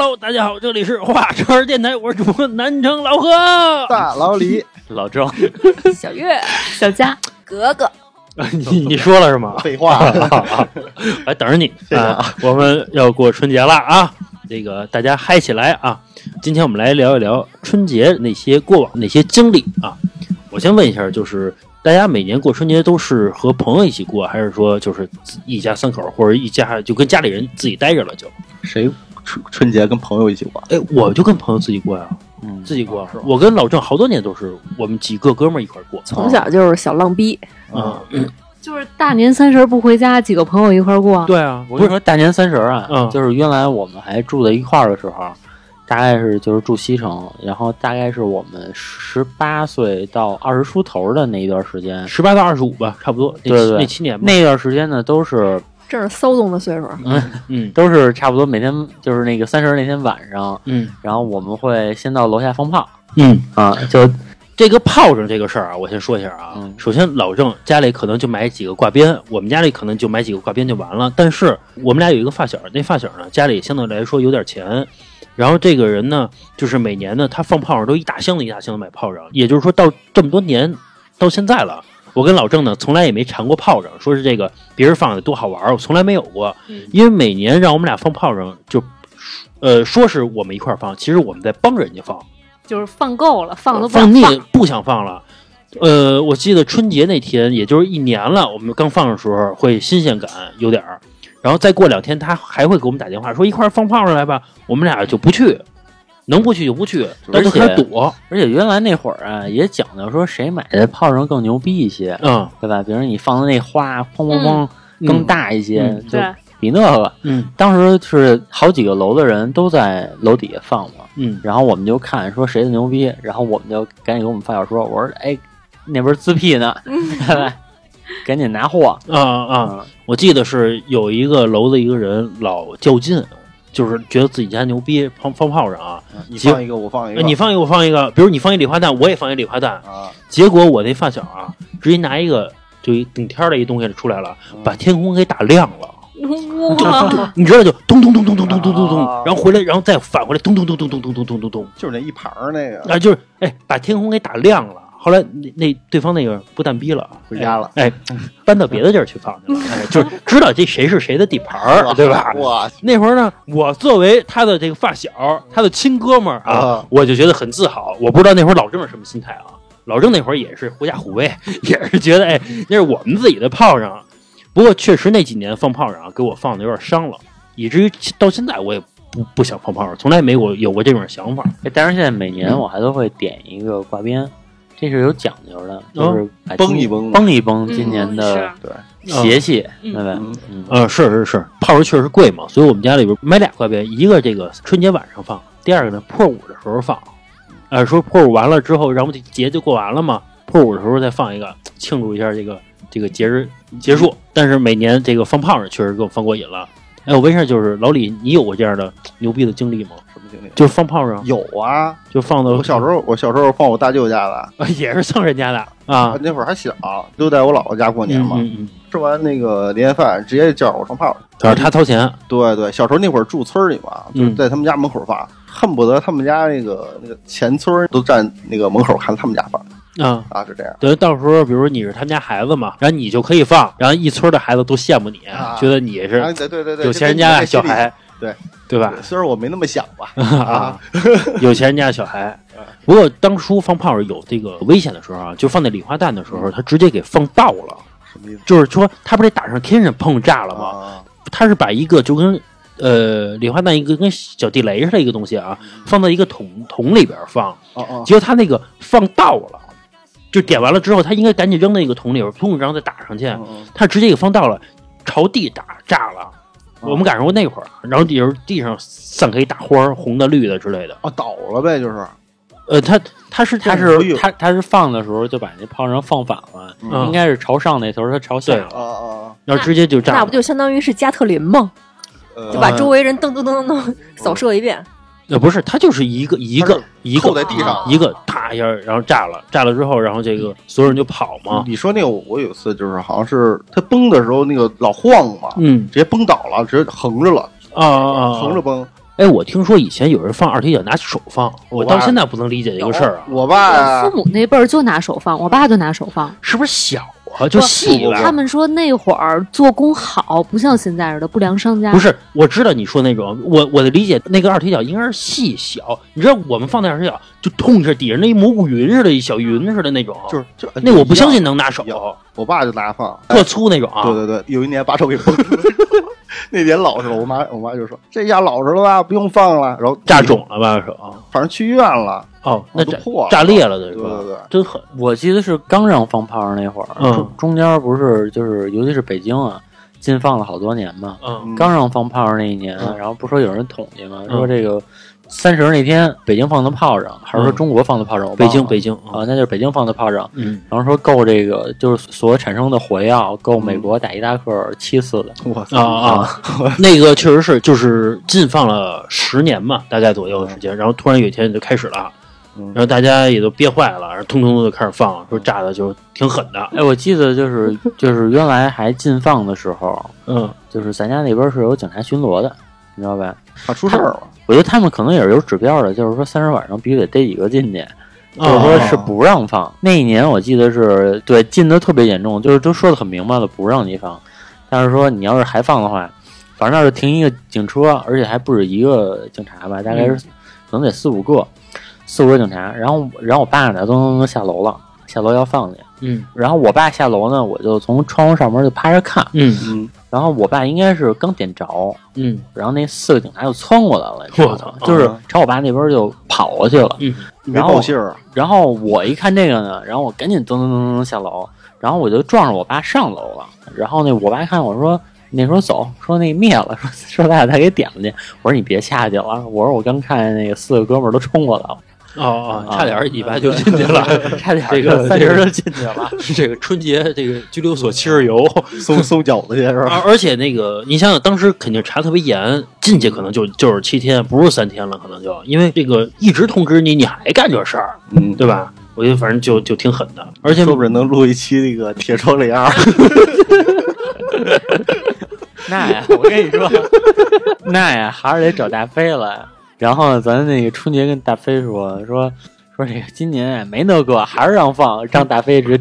Hello，大家好，这里是华车电台，我是主播南城老何。大老李，老郑，小月、小佳、格格，你你说了是吗？废话，还 等着你啊！我们要过春节了啊！这个大家嗨起来啊！今天我们来聊一聊春节那些过往那些经历啊。我先问一下，就是大家每年过春节都是和朋友一起过，还是说就是一家三口或者一家就跟家里人自己待着了就？谁春春节跟朋友一起过？哎，我就跟朋友自己过呀，嗯，自己过。我跟老郑好多年都是我们几个哥们儿一块儿过。从小就是小浪逼，啊，就是大年三十不回家，几个朋友一块儿过。对啊，我跟你说，大年三十啊，嗯就是原来我们还住在一块儿的时候，大概是就是住西城，然后大概是我们十八岁到二十出头的那一段时间，十八到二十五吧，差不多。对对那七年吧。那段时间呢，都是正是骚动的岁数。嗯都是差不多每天就是那个三十那天晚上，嗯然后我们会先到楼下放炮嗯，啊，就这个炮仗这个事儿啊，我先说一下啊。嗯首先，老郑家里可能就买几个挂鞭，我们家里可能就买几个挂鞭就完了。但是我们俩有一个发小，那发小呢家里相对来说有点钱，然后这个人呢，就是每年呢他放炮仗都一大箱子一大箱子买炮仗，也就是说到这么多年到现在了。我跟老郑呢，从来也没尝过炮仗，说是这个别人放的多好玩儿，我从来没有过。因为每年让我们俩放炮仗，就，呃，说是我们一块儿放，其实我们在帮人家放。就是放够了，放都不放腻。不想放了。呃，我记得春节那天，也就是一年了，我们刚放的时候会新鲜感有点儿，然后再过两天他还会给我们打电话说一块儿放炮仗来吧，我们俩就不去，能不去就不去，到时候开始躲，而且原来那会儿啊，也讲究说谁买的炮仗更牛逼一些，嗯对吧？比如你放的那花砰砰砰嗯更大一些，嗯就对，比那个。嗯当时是好几个楼的人都在楼底下放嘛，嗯然后我们就看说谁的牛逼，然后我们就赶紧给我们发小说，我说哎，那边自闭呢，对吧？赶紧拿货啊啊！我记得是有一个楼的一个人老较劲，就是觉得自己家牛逼，放放炮仗啊，你放一个，我放一个，哎你放一个我放一个，比如你放一礼花弹，我也放一礼花弹，啊，结果我那发小啊，直接拿一个就一顶天儿的一东西出来了，把天空给打亮了。哇，你知道就咚咚咚咚咚咚咚咚咚，啊。然后回来，然后再返回来，咚咚咚咚咚咚咚咚咚咚，就是那一盘儿那个。啊，就是哎，把天空给打亮了。后来那那对方那个不但逼了，回家了哎，哎搬到别的地儿去放去了，哎，就是知道这谁是谁的地盘儿，对吧？哇，那会儿呢，我作为他的这个发小，他的亲哥们儿啊啊，我就觉得很自豪。我不知道那会儿老郑是什么心态啊？老郑那会儿也是狐假虎威，也是觉得哎，那是我们自己的炮仗。不过确实那几年放炮仗啊，给我放的有点伤了，以至于到现在我也不不想放炮仗，从来没有有过这种想法。哎，但是现在每年我还都会点一个挂鞭，这是有讲究的，就是绷一绷绷一绷今年的对，邪气，嗯对吧？嗯是是是，炮仗确实贵嘛，所以我们家里边买俩挂鞭，一个这个春节晚上放，第二个呢破五的时候放。呃，说破五完了之后，然后这节就过完了嘛，破五的时候再放一个，庆祝一下这个这个节日结束。但是每年这个放炮仗确实给我放过瘾了。哎，我问一下，就是老李，你有过这样的牛逼的经历吗？什么经历？就是放炮仗，有啊，就放到我小时候，我小时候放我大舅家的，也是蹭人家的啊，那会儿还小，就在我姥姥家过年嘛。嗯嗯，吃完那个年夜饭，直接叫我放炮。主要是他掏钱，对对，小时候那会儿住村里嘛，嗯就是在他们家门口放，恨不得他们家那个那个前村都站那个门口看他们家放啊。啊，是这样。等到时候，比如你是他们家孩子嘛，然后你就可以放，然后一村的孩子都羡慕你，啊觉得你是啊对对对对，有钱人家的小孩，对对吧？虽然我没那么想吧，啊，有钱人家的小孩。不过当初放炮仗有这个危险的时候啊，就放那礼花弹的时候，他直接给放倒了，什么意思？就是说他不是打上天上碰炸了吗？啊，他是把一个就跟呃礼花弹一个跟小地雷似的一个东西啊，放到一个桶桶里边放，哦哦，结果他那个放倒了，就点完了之后，他应该赶紧扔那个桶里边，砰，然后再打上去。嗯嗯他直接给放倒了，朝地打炸了。我们赶上过那会儿，然后地上地上散开一大花儿，红的、绿的之类的。啊，倒了呗，就是呃，他他是他是他他是放的时候就把那炮仗放反了，嗯应该是朝上那头，他朝下对了。啊啊，然后直接就炸了。那不就相当于是加特林吗？呃就把周围人噔噔噔噔噔扫射一遍。呃不是，他就是一个一个一个扣在地上一个大一下，然后炸了，炸了之后，然后这个所有人就跑嘛。你说那个，我有一次就是好像是他崩的时候，那个老晃嘛，嗯直接崩倒了，直接横着了，啊啊啊！横着崩。哎，我听说以前有人放二踢脚拿手放，我到现在不能理解这个事儿啊，我爸父母那辈儿就拿手放，我爸就拿手放。是不是小啊就细吧？他们说那会儿做工好，不像现在似的不良商家。不是，我知道你说那种，我我的理解，那个二踢脚应该是细小。你知道我们放那二踢脚，就痛着底下那一蘑菇云似的，一小云似的那种，就是就那我不相信能拿手，有我爸就拿放，特粗那种啊。对对对，有一年把手给崩了。那年老实了，我妈我妈就说这下老实了吧，不用放了。然后炸肿了吧手？反正去医院了，哦，那炸破了炸裂了，对对？对对，真狠。我记得是刚让放炮那会儿，嗯中中间不是就是尤其是北京啊，禁放了好多年嘛。嗯嗯刚让放炮那一年，嗯然后不说有人统计吗？嗯说这个三十那天北京放的炮仗，还是说嗯中国放的炮仗？北京北京啊，，那就是北京放的炮仗。嗯，然后说够这个，就是所产生的火药够美国打伊拉克七次的。我啊操啊，那个确实是，就是禁放了十年嘛，大概左右的时间，然后突然有一天就开始了，嗯然后大家也都憋坏了，然后通通都就开始放，说炸的就挺狠的，哎，我记得就是就是原来还禁放的时候，嗯就是咱家那边是有警察巡逻的，你知道吧？怕出事儿了。我觉得他们可能也是有指标的，就是说三十晚上必须得逮几个进去，哦就是说是不让放。那一年我记得是对禁的特别严重，就是都说的很明白了，不让你放。但是说你要是还放的话，反正那是停一个警车，而且还不止一个警察吧，大概是、可能得四五个，四五个警察。然后然后我爸呢，噔噔噔下楼了，下楼要放去。嗯然后我爸下楼呢，我就从窗户上面就趴着看。嗯嗯，然后我爸应该是刚点着，嗯然后那四个警察就窜过来了，我操？就是朝我爸那边就跑过去了。嗯没然后报信儿，然后我一看这个呢，然后我赶紧噔噔噔噔下楼，然后我就撞着我爸上楼了。然后那我爸看我说。那时候走，说那灭了，说 说咱俩再给点了去。我说你别下去了，我说我刚看见那个四个哥们儿都冲过来了，哦哦，差点儿一把就进去了，差点这个三十就进去了。这个春节这个拘留所七日游，搜搜饺子去是吧？而而且那个你想想，当时肯定查特别严，进去可能就就是七天，不是三天了，可能就因为这个一直通知你，你还干这事儿，嗯，对吧？我觉得反正就就挺狠的，而且说不准能录一期那个铁窗帘儿。那呀，我跟你说，那呀还是得找大飞来。然后咱那个春节跟大飞说说说这个今年啊没那个，还是让放，让大飞直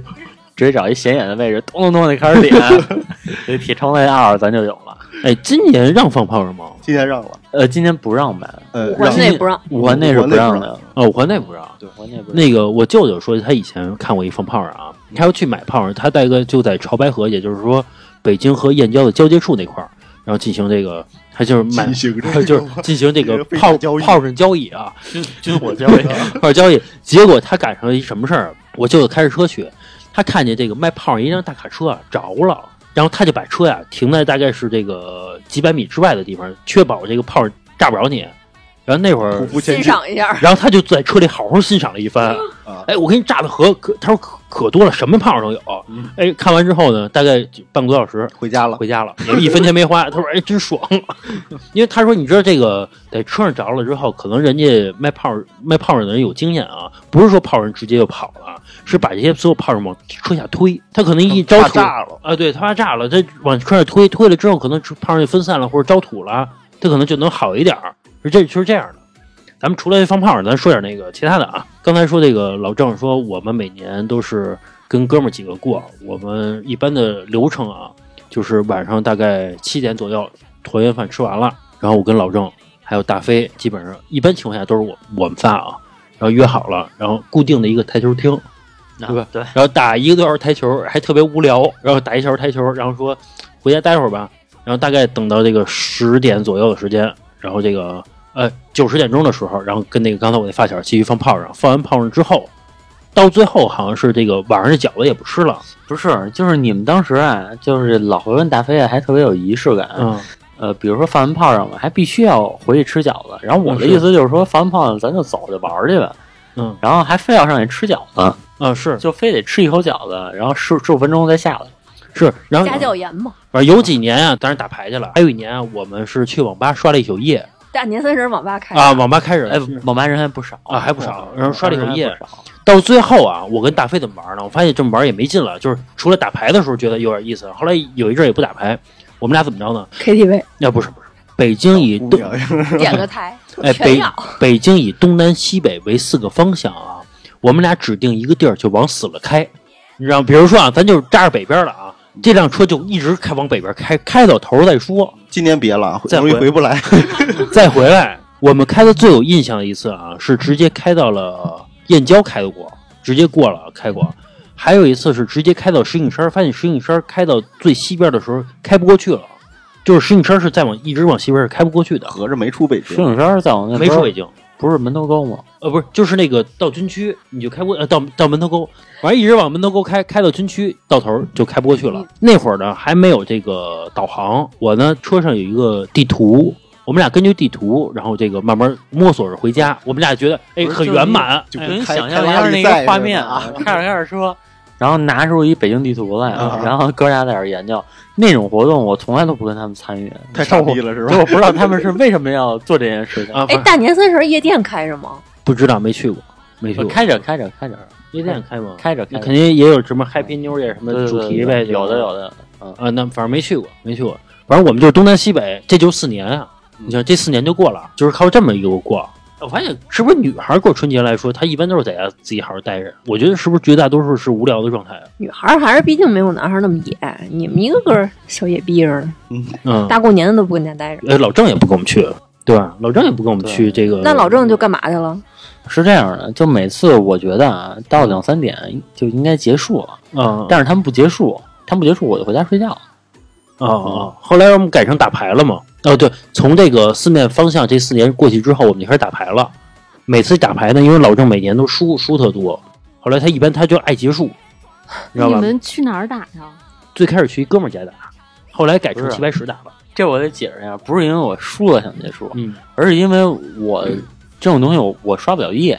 直接找一显眼的位置，咚咚咚的开始点，这铁窗帘二咱就有了。哎，今年让放炮是吗？今年让了，呃，今年不让呗？呃，我让那不让，武汉内是不让的，哦，武汉内不让。武汉内不让。那个我舅舅说，他以前看过一放炮仗啊，他要去买炮仗，他大概就在潮白河，也就是说北京和燕郊的交界处那块儿，然后进行这个，他就是买，进行这个 就是进行这个炮炮上交易啊，军火交易，炮上交易。结果他赶上了一什么事儿？我舅舅开着车去，他看见这个卖炮仗一辆大卡车啊着了，然后他就把车呀、停在大概是这个几百米之外的地方，确保这个炮炸不着你。然后那会儿欣赏一下。然后他就在车里好好欣赏了一番。啊，哎，我给你炸的可可，他说可可多了，什么炮都有。嗯哎，看完之后呢，大概半个多小时回家了。回家了，也一分钱没花。他说：“哎，真爽。”因为他说，你知道这个在车上着了之后，可能人家卖炮卖炮仗的人有经验啊，不是说炮人直接就跑了，是把这些所有炮仗往车下推。他可能一招土炸了，啊，对他怕炸了，他往车上推，推了之后，可能炮仗就分散了或者招土了，他可能就能好一点儿。是这就是这样的。咱们除了放炮，咱说点那个其他的啊。刚才说这个老郑说，我们每年都是跟哥们儿几个过，我们一般的流程啊，就是晚上大概七点左右，团圆饭吃完了，然后我跟老郑还有大飞，基本上一般情况下都是我我们仨啊，然后约好了，然后固定的一个台球厅，对吧？对，然后打一个多小时台球，还特别无聊，然后打一小时台球，然后说回家待会儿吧，然后大概等到这个十点左右的时间，然后这个呃九十点钟的时候，然后跟那个刚才我那发小继续放炮仗，放完炮仗之后，到最后好像是这个晚上这饺子也不吃了，不是，就是你们当时啊，就是老回跟大飞啊，还特别有仪式感。嗯呃，比如说放完炮仗了，还必须要回去吃饺子。然后我的意思就是说，放完炮仗咱就走就玩去吧。嗯然后还非要上去吃饺子，啊是就非得吃一口饺子，然后十十五分钟再下来。是，然后家教严嘛，反正有几年啊，当然打牌去了，还有一年啊，我们是去网吧刷了一宿夜大年三十网吧开啊，网吧开始哎，网吧人还不少啊还不少然后刷了一宿夜。到最后啊，我跟大飞怎么玩呢？我发现这么玩也没劲了，就是除了打牌的时候觉得有点意思，后来有一阵也不打牌，我们俩怎么着呢？KTV 要不是不是，北京以东点个台，哎北。北京以东南西北为四个方向啊，我们俩指定一个地儿就往死了开，你知道，比如说啊，咱就扎着北边了啊，这辆车就一直开往北边开，开到头再说，今年别了，再回容易回不来。再回来。我们开的最有印象的一次啊，是直接开到了燕郊开的过，直接过了开过。还有一次是直接开到石景山，发现石景山开到最西边的时候开不过去了，就是石景山是再往一直往西边是开不过去的，合着没出北京石，景山在往那边没出北京。不是门头沟吗？呃，不是，就是那个到军区，你就开不呃到到门头沟，完一直往门头沟开，开到军区，到头儿就开不过去了。那会儿呢还没有这个导航，我呢车上有一个地图，我们俩根据地图，然后这个慢慢摸索着回家。我们俩觉得哎很圆满，哎就跟想象一下那个画面啊，开着开着车，然后拿出一北京地图来，啊然后哥俩在这研究那种活动，我从来都不跟他们参与，太傻逼了是吧？我不知道他们是为什么要做这件事情。哎，大年三十夜店开着吗？不知道没去过，没去过。开着开着开着夜店开吗？开着开着，那肯定也有什么 Happy New Year 什么主题呗，有的有的。的，嗯，啊，那反正没去过，没去过。反正我们就是东南西北，这就四年啊。你想这四年就过了，就是靠这么一个过。我发现是不是女孩过春节来说，她一般都是在家自己好好待着。我觉得是不是绝大多数是无聊的状态啊？女孩儿还是毕竟没有男孩儿那么野，你们一个个小野逼似的，嗯，大过年的都不跟家待着。哎，老郑也不跟我们去，对吧？老郑也不跟我们去这个。那老郑就干嘛去了？是这样的，就每次我觉得啊，到两三点就应该结束了，嗯，但是他们不结束，他们不结束我就回家睡觉。哦哦，后来我们改成打牌了嘛？哦，对，从这个四面方向这四年过去之后，我们就开始打牌了。每次打牌呢，因为老郑每年都输输特多，后来他一般他就爱结束，你知道你？们去哪儿打呀？最开始去一哥们儿家打，后来改成不是齐白石打了。这我得解释一下，不是因为我输了想结束，嗯而是因为我这种东西我我刷不了夜，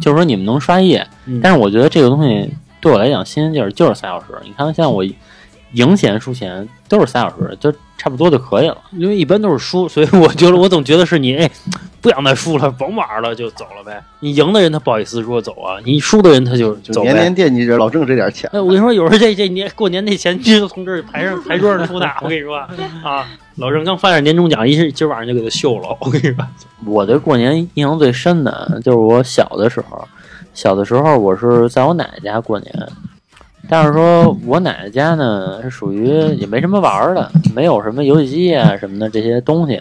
就是说你们能刷夜，嗯但是我觉得这个东西对我来讲新鲜劲儿就是仨小时。你看像我赢钱输钱都是三小时，就差不多就可以了。因为一般都是输，所以我觉得我总觉得是你哎，不想再输了，甭玩了就走了呗。你赢的人他不好意思说走啊，你输的人他就。就年年惦记着老挣这点钱，哎，我跟你说，有时候这这年过年那钱就从这儿台上台桌上出的。我跟你说啊，老郑刚发点年终奖，一是今儿晚上就给他秀了。我跟你说，我对过年印象最深的就是我小的时候，小的时候我是在我奶奶家过年，但是说我奶奶家呢是属于也没什么玩儿的，没有什么游戏机啊什么的这些东西，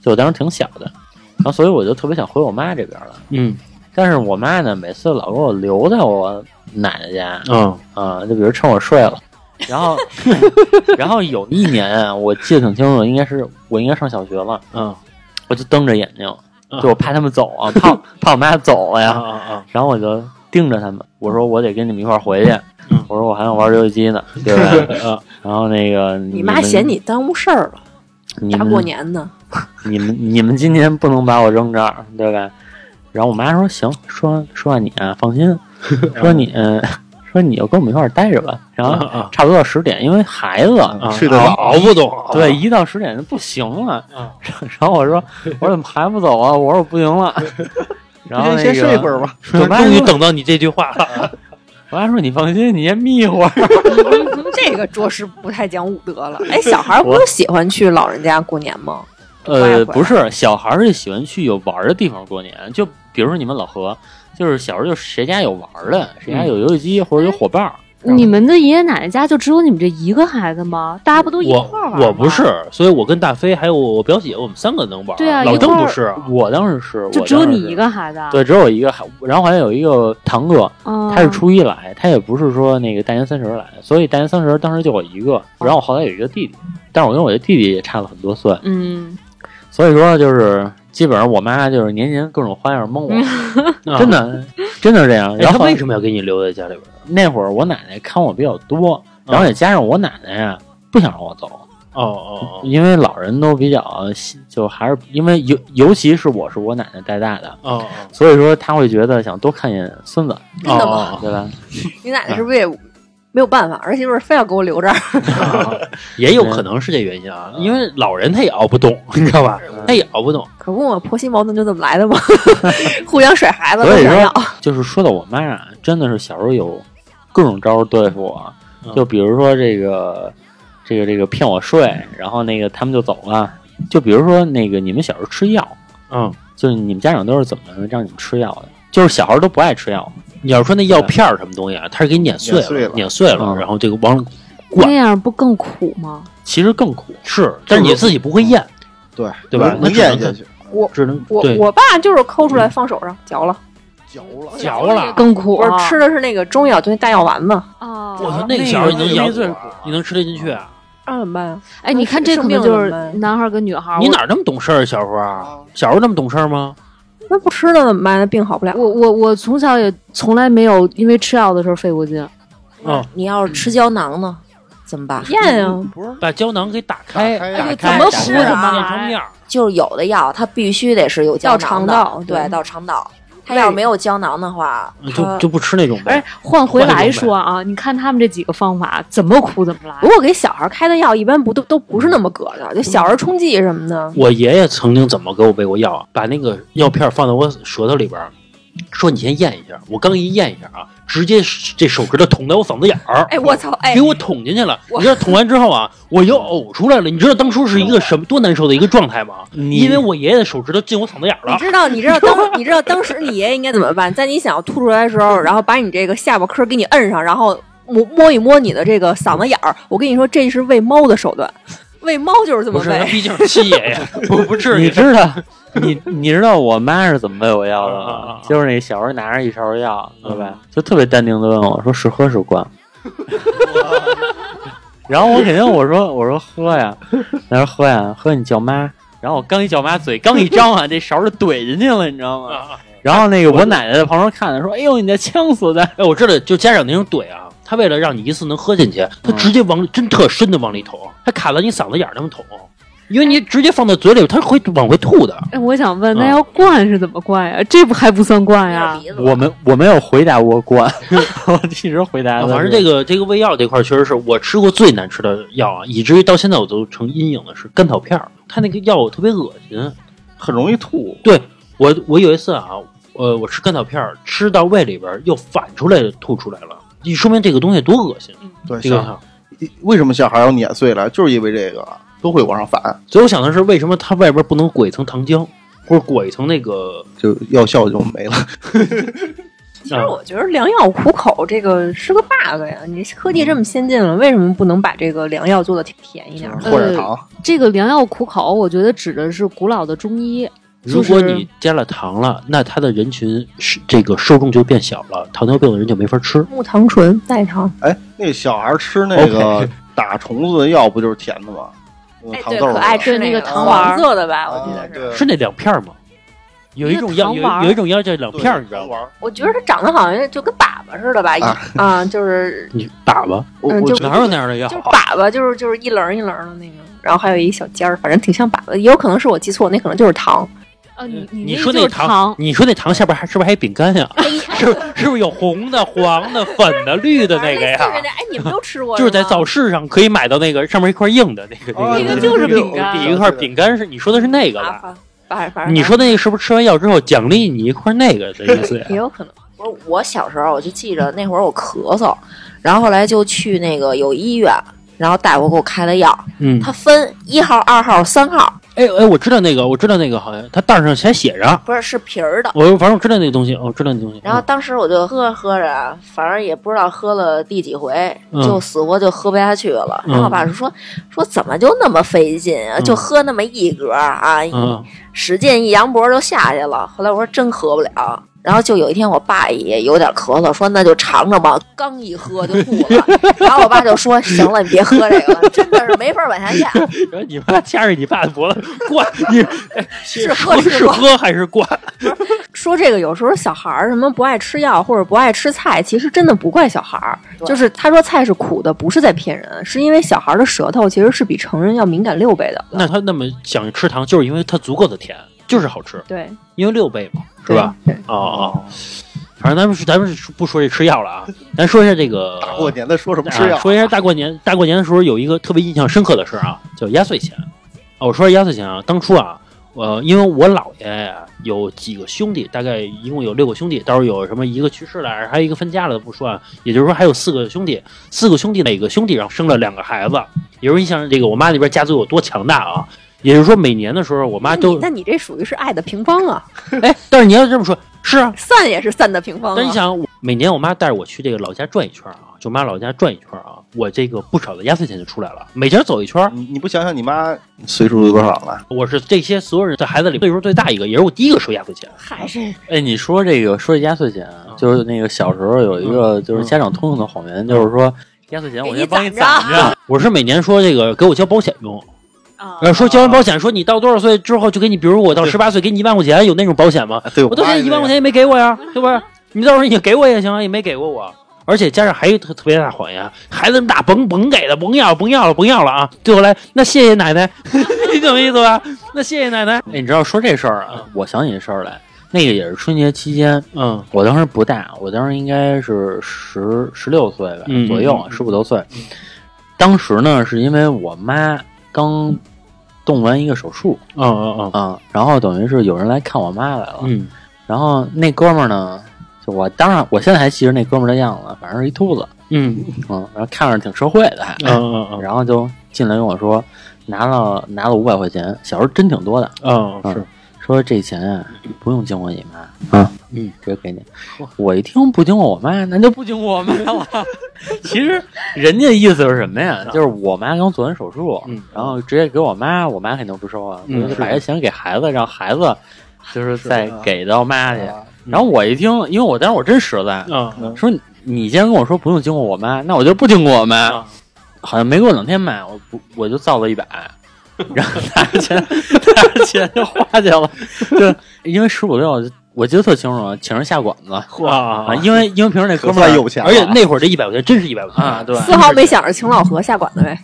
就我当时挺小的，然后所以我就特别想回我妈这边了。嗯但是我妈呢，每次老给我留在我奶奶家嗯啊、就比如趁我睡了，然后 然后有一年啊，我记得挺清楚，应该是我应该上小学了，嗯我就瞪着眼睛，啊就我怕他们走啊，怕 怕我妈走了啊呀，啊啊！然后我就盯着他们，我说我得跟你们一块儿回去，嗯我说我还想玩游戏机呢，对吧？啊然后那个你妈嫌你耽误事儿了，大过年的，你们你们今年不能把我扔这儿，对吧？然后我妈说行，说说完你啊，放心，说你嗯说你就跟我们一块儿待着吧。然后差不多到十点，因为孩子啊！睡得早熬熬不动，对一到十点就不行了。啊 然后我说 我说怎么还不走啊？我说我不行了。然后先睡一会儿吧。我终于等到你这句话了。我妈说你放心，你先眯一会儿。这个着实不太讲武德了。哎，小孩儿不都喜欢去老人家过年吗？呃，不是，小孩儿是喜欢去有玩儿的地方过年。就比如说你们老何，就是小时候就谁家有玩儿的，谁家有游戏机或者有伙伴儿。你们的爷爷奶奶家就只有你们这一个孩子吗？大家不都一我块儿玩吗我不是，所以我跟大飞还有我表姐，我们三个能玩。对啊老郑一块儿不是。我当时是，就只有你一。个孩子啊？对，只有我一个，孩然后好像有一个堂哥，嗯，他是初一来，他也不是说那个大年三十来，所以大年三十当时就我一个。然后我后来有一个弟弟，但是我跟我的弟弟也差了很多岁，嗯，所以说就是基本上我妈就是年年各种花样蒙我，啊真的 真的是这样。哎，然后为什么要给你留在家里边？那会儿我奶奶看我比较多，然后也加上我奶奶呀不想让我走，哦哦哦因为老人都比较就还是因为尤尤其是我是我奶奶带大的，哦所以说他会觉得想多看见孙子，哦真的吗？哦对吧？你奶奶是不是也没有办法？儿媳妇儿非要给我留这儿？哦，也有可能是这原因啊，因为老人他也熬不动，你知道吧？他也熬不动。可不嘛，婆媳矛盾就这么来的嘛，互相甩孩子所以。就是说到我妈啊，真的是小时候有各种招儿对付我，嗯就比如说这个这个这个骗我睡，然后那个他们就走了，就比如说那个你们小时候吃药，嗯，就是你们家长都是怎么让你们吃药的？就是小孩儿都不爱吃药，你要说那药片儿什么东西啊，它是给碾碎碾碎了碾碎了，嗯然后这个往灌那样不更苦吗？其实更苦。是，但是你自己不会咽，对对吧能咽下去，我只能我我爸就是抠出来放手上嚼了，嚼了，嚼了。更苦不是啊！吃的是那个中药，就那大药丸子，啊！我操，那个小时候你能咬你能吃得进去啊？那怎么办啊？哎，你看这可能就是男孩跟女孩。你哪那么懂事儿啊？小时候啊，小时候那么懂事儿吗？那不吃了怎么办？那病好不了。我我我从小也从来没有因为吃药的时候费过劲。嗯你要是吃胶囊呢，怎么办？咽啊，不是把胶囊给打开，怎么打糊开怎么。就是有的药它必须得是有胶囊的到肠道对，到肠道。它要是没有胶囊的话，它就就不吃那种哎呗。，换回来说啊，你看他们这几个方法怎么苦怎么来不。过给小孩开的药一般不都都不是那么搁的，就小儿冲剂什么的。我爷爷曾经怎么给我喂过药啊？把那个药片放在我舌头里边，说你先咽一下。我刚一咽一下啊，直接这手指头捅在我嗓子眼儿，哎，我操！哎给，我捅进去了。你知道捅完之后啊，我又呕出来了。你知道当初是一个什么多难受的一个状态吗？因为我爷爷的手指头进我嗓子眼儿了。你知道你知道当 你知道当时你爷爷应该怎么办？在你想要吐出来的时候，然后把你这个下巴颏儿给你摁上，然后摸摸一摸你的这个嗓子眼儿。我跟你说，这是喂猫的手段，喂猫就是这么不是，他喂。毕竟是七爷爷，不不至于你。知道，你你知道我妈是怎么喂我药的啊啊啊吗？就是那小时候拿着一勺药，对吧？就特别淡定的问我说：“是喝是灌？” 然后我肯定我说我说喝呀，他说喝呀，喝你叫妈。然后我刚一叫妈，嘴刚一张啊，这勺就怼进去了，你知道吗？啊然后那个我奶奶在旁边看着说：“哎呦，你的呛死的！”哎，我知道，就家长那种怼啊，他为了让你一次能喝进去，他直接往真特深的往里捅，他卡到你嗓子眼儿那么捅，因为你直接放到嘴里，他会往回吐的。哎，我想问，那啊要灌是怎么灌呀？这不还不算灌呀？我们我没有回答过灌，我一直回答。反正这个这个胃药这块儿确实是我吃过最难吃的药啊，以至于到现在我都成阴影的是甘草片儿，它那个药特别恶心。很容易吐。对我我有一次啊，呃，我吃甘草片儿，吃到胃里边儿又反出来吐出来了，你说明这个东西多恶心。对，这个为什么小孩要碾碎了？就是因为这个都会往上反，所以我想的是，为什么它外边不能裹一层糖浆，或者裹一层那个？就药效就没了。其实我觉得良药苦口这个是个 bug 呀！你科技这么先进了，为什么不能把这个良药做的甜一点儿？或者糖，这个良药苦口，我觉得指的是古老的中医。如果你加了糖了，那它的人群是这个受众就变小了，糖尿病的人就没法吃。木糖醇代糖，哎，那小孩吃那个 打虫子的药不就是甜的吗？哎，对，糖豆儿的可爱吃对那个个糖丸儿黄色的吧？我记啊得是。是那两片吗？有一种药，有一种药叫两片，你知道吗？我觉得它长得好像就跟粑粑似的吧？啊啊，就是 你粑粑嗯就我我觉得哪有那样的药就是粑粑，就是就是一棱一棱的那个，然后还有一小尖儿，反正挺像粑粑。也有可能是我记错，那可能就是糖。啊，你你说糖，糖，你说那糖下边还是不是还有饼干呀？是不是是不是有红的、黄的、粉的、绿的那个呀？哎，你们都吃过？就是在吗早市上可以买到那个上面一块硬的那个哦那个，那个就是饼干底一块饼干是你说的是那个吧？你说那个是不是吃完药之后奖励你一块那个的意思呀？也有可能。不是我小时候，我就记着那会儿我咳嗽，然后后来就去那个有医院，然后大夫给我开了药，嗯，他分一号、二号、三号，哎哎，我知道那个，我知道那个，好像它袋上还写着，不是是皮儿的。我反正我知道那个东西，我知道那东西。然后当时我就喝着喝着，反正也不知道喝了第几回，嗯就死活就喝不下去了。嗯然后我爸就说说怎么就那么费劲啊？嗯就喝那么一格啊，嗯使劲一扬脖就下去了。后来我说真喝不了。然后就有一天，我爸也有点咳嗽，说那就尝尝吧。刚一喝就吐了，然后我爸就说：“行了，你别喝这个了，真的是没法往下咽。然后你妈掐着你爸的脖子灌，你哎是喝是喝还是灌？说这个有时候小孩儿什么不爱吃药或者不爱吃菜，其实真的不怪小孩儿，就是他说菜是苦的，不是在骗人，是因为小孩儿的舌头其实是比成人要敏感六倍的。那他那么想吃糖，就是因为他足够的甜，就是好吃，对，因为六倍嘛，是吧？对？哦哦，反正咱们是咱们是不说这吃药了啊，咱说一下这个大过年的说什么吃药？啊说一下大过年，大过年的时候有一个特别印象深刻的事儿啊，叫压岁钱。哦，我说压岁钱啊，当初啊，呃，因为我姥爷呀有几个兄弟，大概一共有六个兄弟，到时候有什么一个去世了，还有一个分家了不说啊，也就是说还有四个兄弟，四个兄弟哪个兄弟然后生了两个孩子，也就是你想这个我妈那边家族有多强大啊，也就是说每年的时候，我妈那都你那你这属于是爱的平方啊，哎，但是你要这么说，是啊，散也是散的平方啊。但你想，每年我妈带着我去这个老家转一圈啊，就我妈老家转一圈啊，我这个不少的压岁钱就出来了。每家走一圈，你你不想想你妈岁数有多少了？我是这些所有人的孩子里岁数最大一个，也是我第一个收压岁钱。还是哎，你说这个说这压岁钱啊，就是那个小时候有一个就是家长通用的谎言，就是说压岁钱我先帮你攒攒着。我是每年说这个给我交保险用，啊说交完保险，说你到多少岁之后就给你，比如我到十八岁给你一万块钱，有那种保险吗？啊对，我到现在一万块钱也没给我呀，对吧？你到时候你给我也行啊，也没给过我。而且加上还有一特特别大谎言，孩子那么大，甭甭给了，甭要了，甭要了，甭要了啊！最后来，那谢谢奶奶，你懂我意思吧？那谢谢奶奶，哎，你知道说这事儿啊，我想起这事儿来，那个也是春节期间，嗯我当时不大，我当时应该是十十六岁吧嗯左右，十五六岁。当时呢，是因为我妈刚动完一个手术嗯嗯嗯啊，然后等于是有人来看我妈来了，嗯。然后那哥们儿呢，就我当然我现在还记着那哥们儿的样子，反正是一秃子，嗯。嗯，然后看着挺社会的还，嗯嗯嗯然后就进来跟我说，拿了拿了五百块钱，小时候真挺多的，嗯是说这钱啊不用经过你妈。啊，嗯，直接给你。我一听不经过我妈，那就不经过我妈了。其实人家意思是什么呀？就是我妈刚做完手术，嗯。然后直接给我妈，我妈肯定不收啊，嗯就把这钱给孩子，让孩子就是再给到妈去。啊然后我一听，因为我当时我真实在，嗯。说你你既然跟我说不用经过我妈，那我就不经过我妈。啊。好像没过两天吧，我不我就造了一百，然后拿着钱拿着钱就花去了。就因为十五六，我记得特清楚，啊，请人下馆子啊啊，因为因为平时那哥们儿有钱，而且那会儿这一百块钱真是一百块钱啊，对，丝毫没想着请老何下馆子呗，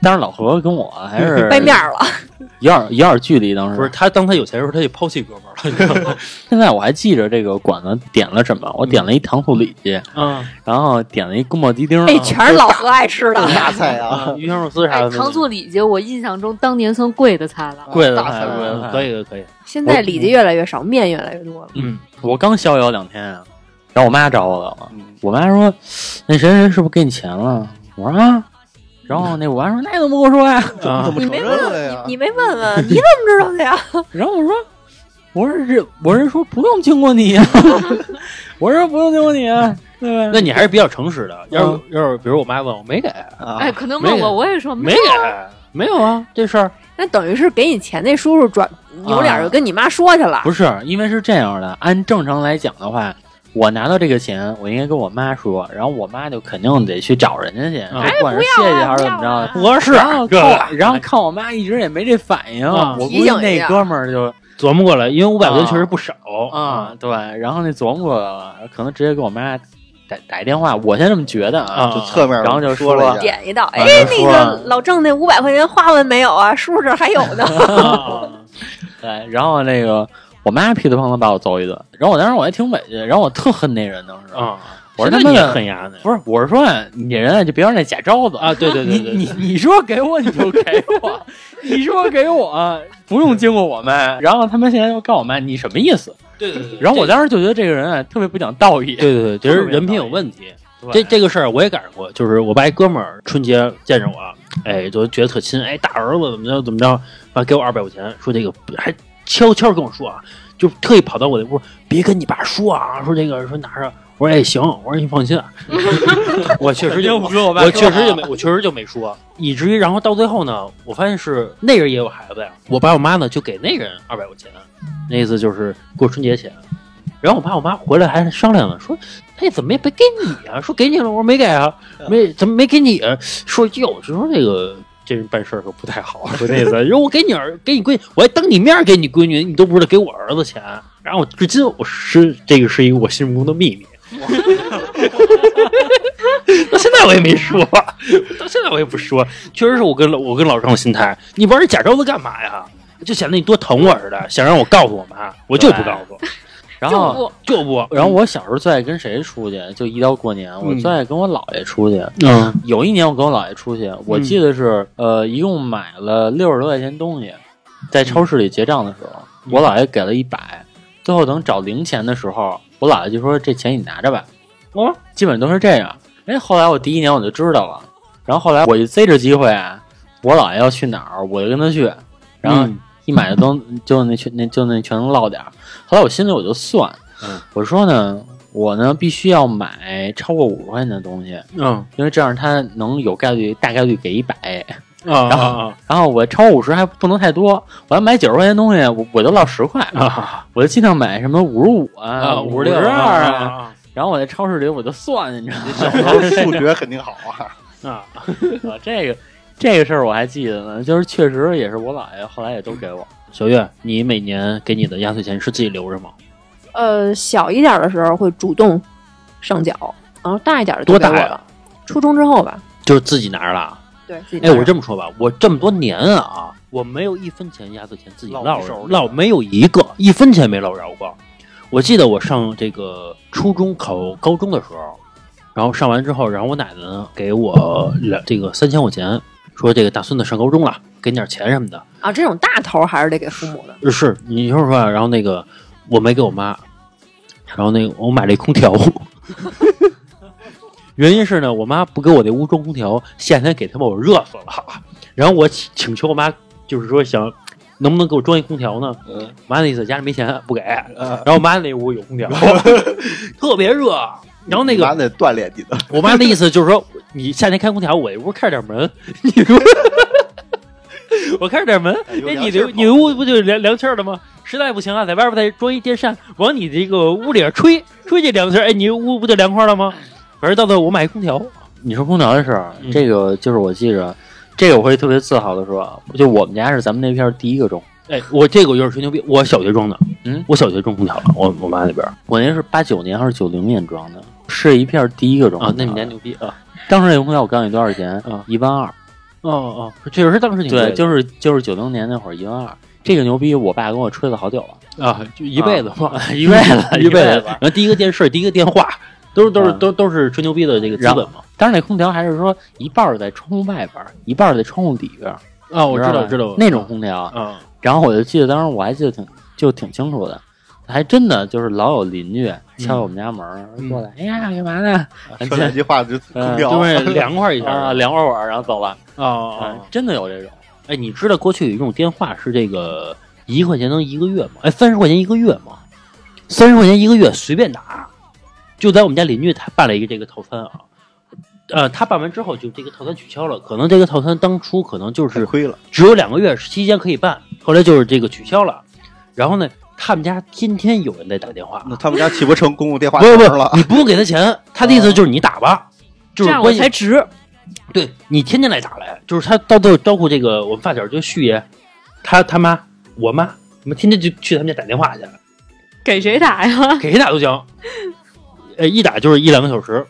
当时老何跟我还是 掰面儿了。有点有点距离，当时不是他，当他有钱的时候，他就抛弃哥们儿了。现在我还记着这个馆子点了什么，我点了一糖醋里脊，嗯然后点了一宫保鸡丁，那全是老何爱吃的。大菜啊，啊，鱼香肉丝啥哎的，，糖醋里脊，我印象中当年算贵的菜了。贵的大菜贵的菜可以可以可以，现在里脊越来越少，面越来越多了。嗯我刚逍遥两天啊，然后我妈找我来了，嗯我妈说那谁谁是不是给你钱了？我说啊，然后那我妈说那你怎么不跟我说呀？你没问？你没问问，你怎么知道的呀？然后我说我是这我是说不用经过你呀，我说不用经过你啊，对吧？那你还是比较诚实的。要是要是比如我妈问我没给，啊哎，可能问没我，我也说没给，没有啊，这事儿那等于是给你钱那叔叔转扭脸就跟你妈说去了。不是，因为是这样的，按正常来讲的话。我拿到这个钱，我应该跟我妈说，然后我妈就肯定得去找人家去，哎不管是谢谢还是怎么着的，不合适然后看我，然后看我妈一直也没这反应，啊我估计那哥们儿就 琢磨过来，因为五百块钱确实不少啊，对，然后那琢磨过来了，可能直接给我妈打打一电话，我先这么觉得啊就侧面然后就说了，点一道，哎啊，那个老郑那五百块钱花完没有啊？叔叔这儿还有呢。啊对，然后那个我妈噼里啪啦把我揍一顿，然后我当时我还挺委屈，然后我特恨那人当时，啊！我说他妈恨牙呢不是，我是说你人啊就别让那假招子啊！对对对对，你你你说给我你就给我，你说给我不用经过我妈，然后他们现在又告我妈，你什么意思？对对对然后我当时就觉得这个人啊特别不讲道义，对对对，觉得人品有问题。这这个事儿我也赶上过，就是我爸一哥们儿春节见着我，哎，就觉得特亲，哎，大儿子怎么着怎么着，完给我二百块钱，说这个还悄悄跟我说啊，就特意跑到我的屋，别跟你爸说啊，说这个说拿着，我说哎行，我说你放心，我确实就我爸我确实就没我确实就没说，以至于然后到最后呢，我发现是那人也有孩子呀，我爸我妈呢就给那人二百块钱，那意思就是过春节前。然后我爸我妈回来还商量呢，说：“哎，怎么也没给你啊？说给你了，我说没给啊，没怎么没给你、啊？说哟，就说这个这人办事儿可不太好，说那意思。说我给你儿给你闺，我还当你面给你闺女，你都不知道给我儿子钱。然后我至今我是这个是一个我心目中的秘密。到现在我也没说，到现在我也不说。确实是我跟我跟老张的心态，你玩这假招子干嘛呀？就显得你多疼我似的，想让我告诉我妈，我就不告诉，然后就不。然后我小时候最爱跟谁出去？就一到过年，我最爱跟我姥爷出去。嗯有一年我跟我姥爷出去，我记得是呃，一共买了六十多块钱东西，在超市里结账的时候，我姥爷给了一百，最后等找零钱的时候，我姥爷就说：“这钱你拿着吧。”哦，基本都是这样。哎，后来我第一年我就知道了，然后后来我就逮着机会啊，我姥爷要去哪儿，我就跟他去，然后嗯一买的都 就那全那就那全都落点儿。后来我心里我就算，嗯我说呢，我呢必须要买超过五十块钱的东西，嗯因为这样他能有概率大概率给一百。啊然后啊然后我超五十还不能太多，我要买九十块钱东西，我我就落十块，啊我就尽量买什么五十五啊、啊！五五十六十二啊。啊然后我在超市里我就算，你知道吗？小时候数学肯定好啊。啊！啊，这个这个事儿我还记得呢，就是确实也是我姥爷后来也都给我。小月，你每年给你的压岁钱是自己留着吗？呃，小一点的时候会主动上缴，然后大一点的多大了？初中之后吧，就是自己拿着了啊。对自己哎，拿着我这么说吧，我这么多年啊，我没有一分钱压岁钱自己落着落手里落，没有一个一分钱没落着过。我记得我上这个初中考高中的时候，然后上完之后，然后我奶奶呢给我两这个三千块钱，说这个大孙子上高中了，给你点钱什么的。啊，这种大头还是得给父母的。是，你说实话，然后那个我没给我妈，然后那个我买了一空调，原因是呢，我妈不给我那屋装空调，夏天给他们我热死了。然后我请请求我妈，就是说想能不能给我装一空调呢？嗯，我妈的意思家里没钱不给，呃然后我妈那屋有空调，特别热。然后那个妈得锻炼你的，我妈的意思就是说，你夏天开空调，我这屋开着点门，你 说我开着点门，哎你的你的屋不就凉凉气儿了吗？实在不行啊，在外边再装一电扇，往你这个屋里边吹，吹这凉气儿，哎，你屋不就凉快了吗？反正到最后我买一空调，你说空调的事儿，嗯。这个就是我记着，这个我会特别自豪的说，就我们家是咱们那片儿第一个装，哎，我这个有点吹牛逼，我小学装的，嗯，我小学装空调了，我我妈那边我那是八九年还是九零年装的，是一片儿第一个装啊，那你家牛逼啊，当时那个空调我告诉你多少钱？啊？一万二，哦哦，确实是当时挺贵对，就是就是九零年那会儿一万二，这个牛逼我爸跟我吹了好久了，啊，就一辈子嘛，一辈子 一辈子。然后第一个电视，第一个电话，都是都是啊。都都是吹牛逼的这个资本嘛。当时那空调还是说一半在窗户外边，一半在窗户里边，啊，我知道知道。那种空调。啊，然后我就记得当时我还记得挺就挺清楚的，还真的就是老有邻居敲我们家门儿嗯过来，哎呀干嘛呢？说两句话就空嗯调，就是凉快一下啊，凉快会儿，然后走了。啊啊啊，！真的有这种。哎，你知道过去有一种电话是这个一块钱能一个月吗？哎，三十块钱一个月吗？三十块钱一个月随便打，就在我们家邻居他办了一个这个套餐啊。呃，他办完之后就这个套餐取消了，可能这个套餐当初可能就是亏了。只有两个月期间可以办，后来就是这个取消了。然后呢，他们家天天有人在打电话，那他们家岂不成公共电话了，，你不用给他钱，他的意思就是你打吧，就这样我是关系。才值。对你天天来打来，就是他到最后招呼这个我们发小就旭爷，他他妈我妈，我们天天就去他们家打电话去，给谁打呀？给谁打都行，呃，一打就是一两个小时，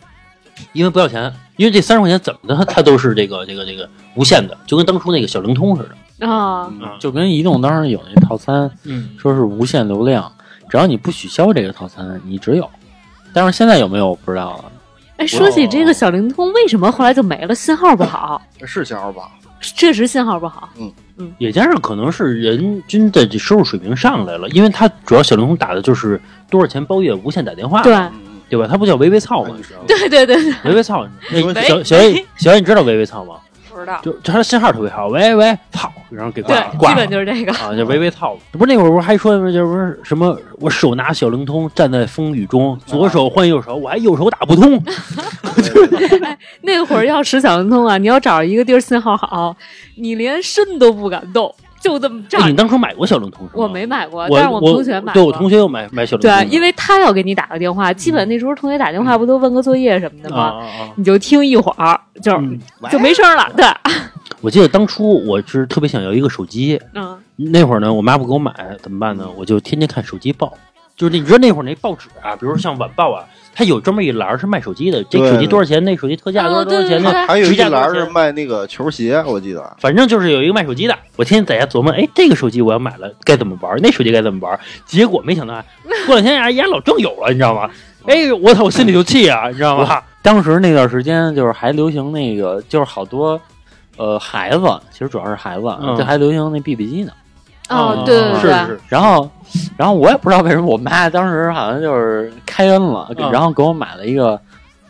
因为不要钱，因为这三十块钱怎么的，它都是这个这个这个无限的，就跟当初那个小灵通似的。啊，嗯就跟移动当时有那套餐，嗯，说是无限流量，只要你不取消这个套餐，你只有。但是现在有没有我不知道了。哎，说起这个小灵通，为什么后来就没了？信号不好，是信号不好？确实信号不好。嗯嗯也加上可能是人均的这收入水平上来了，因为它主要小灵通打的就是多少钱包月无限打电话，对嗯，对吧？它不叫微微操吗？你知道吗？对对对对，微微操，那喂小小 A，小 A，，你知道微微操吗？不知道。就就它的信号特别好，喂喂操，然后给挂对了，，挂基了本就是这个。啊，就微微操。不是那会儿不是还说吗？就是什么我手拿小灵通站在风雨中，左手换右手，我还右手打不通。那会儿要使小灵通啊，你要找一个地儿信号好，你连身都不敢动，就这么站哎，你。当初买过小灵通？我没买过，但是我们同学买对过。我同学又买买小灵通的，对，因为他要给你打个电话，基本那时候同学打电话不都问个作业什么的啊吗？你就听一会儿，就、嗯就没声了。对，我记得当初我是特别想要一个手机，嗯，那会儿呢，我妈不给我买，怎么办呢？我就天天看手机报，就是你知道那会儿那报纸啊，比如说像晚报啊，它有专门一栏是卖手机的，这手机多少钱？那手机特价多少哦多少钱还有一栏是卖那个球鞋，我记得。反正就是有一个卖手机的，我天天在家琢磨，哎，这个手机我要买了该怎么玩，那手机该怎么玩。结果没想到啊，过两天人家老郑有了，你知道吗？哎，我操，我心里就气啊，你知道吗？当时那段时间就是还流行那个，就是好多呃孩子，其实主要是孩子，嗯这还流行那 BB 机呢。哦，对对对，是是，然后，然后我也不知道为什么，我妈当时好像就是开恩了，嗯。然后给我买了一个，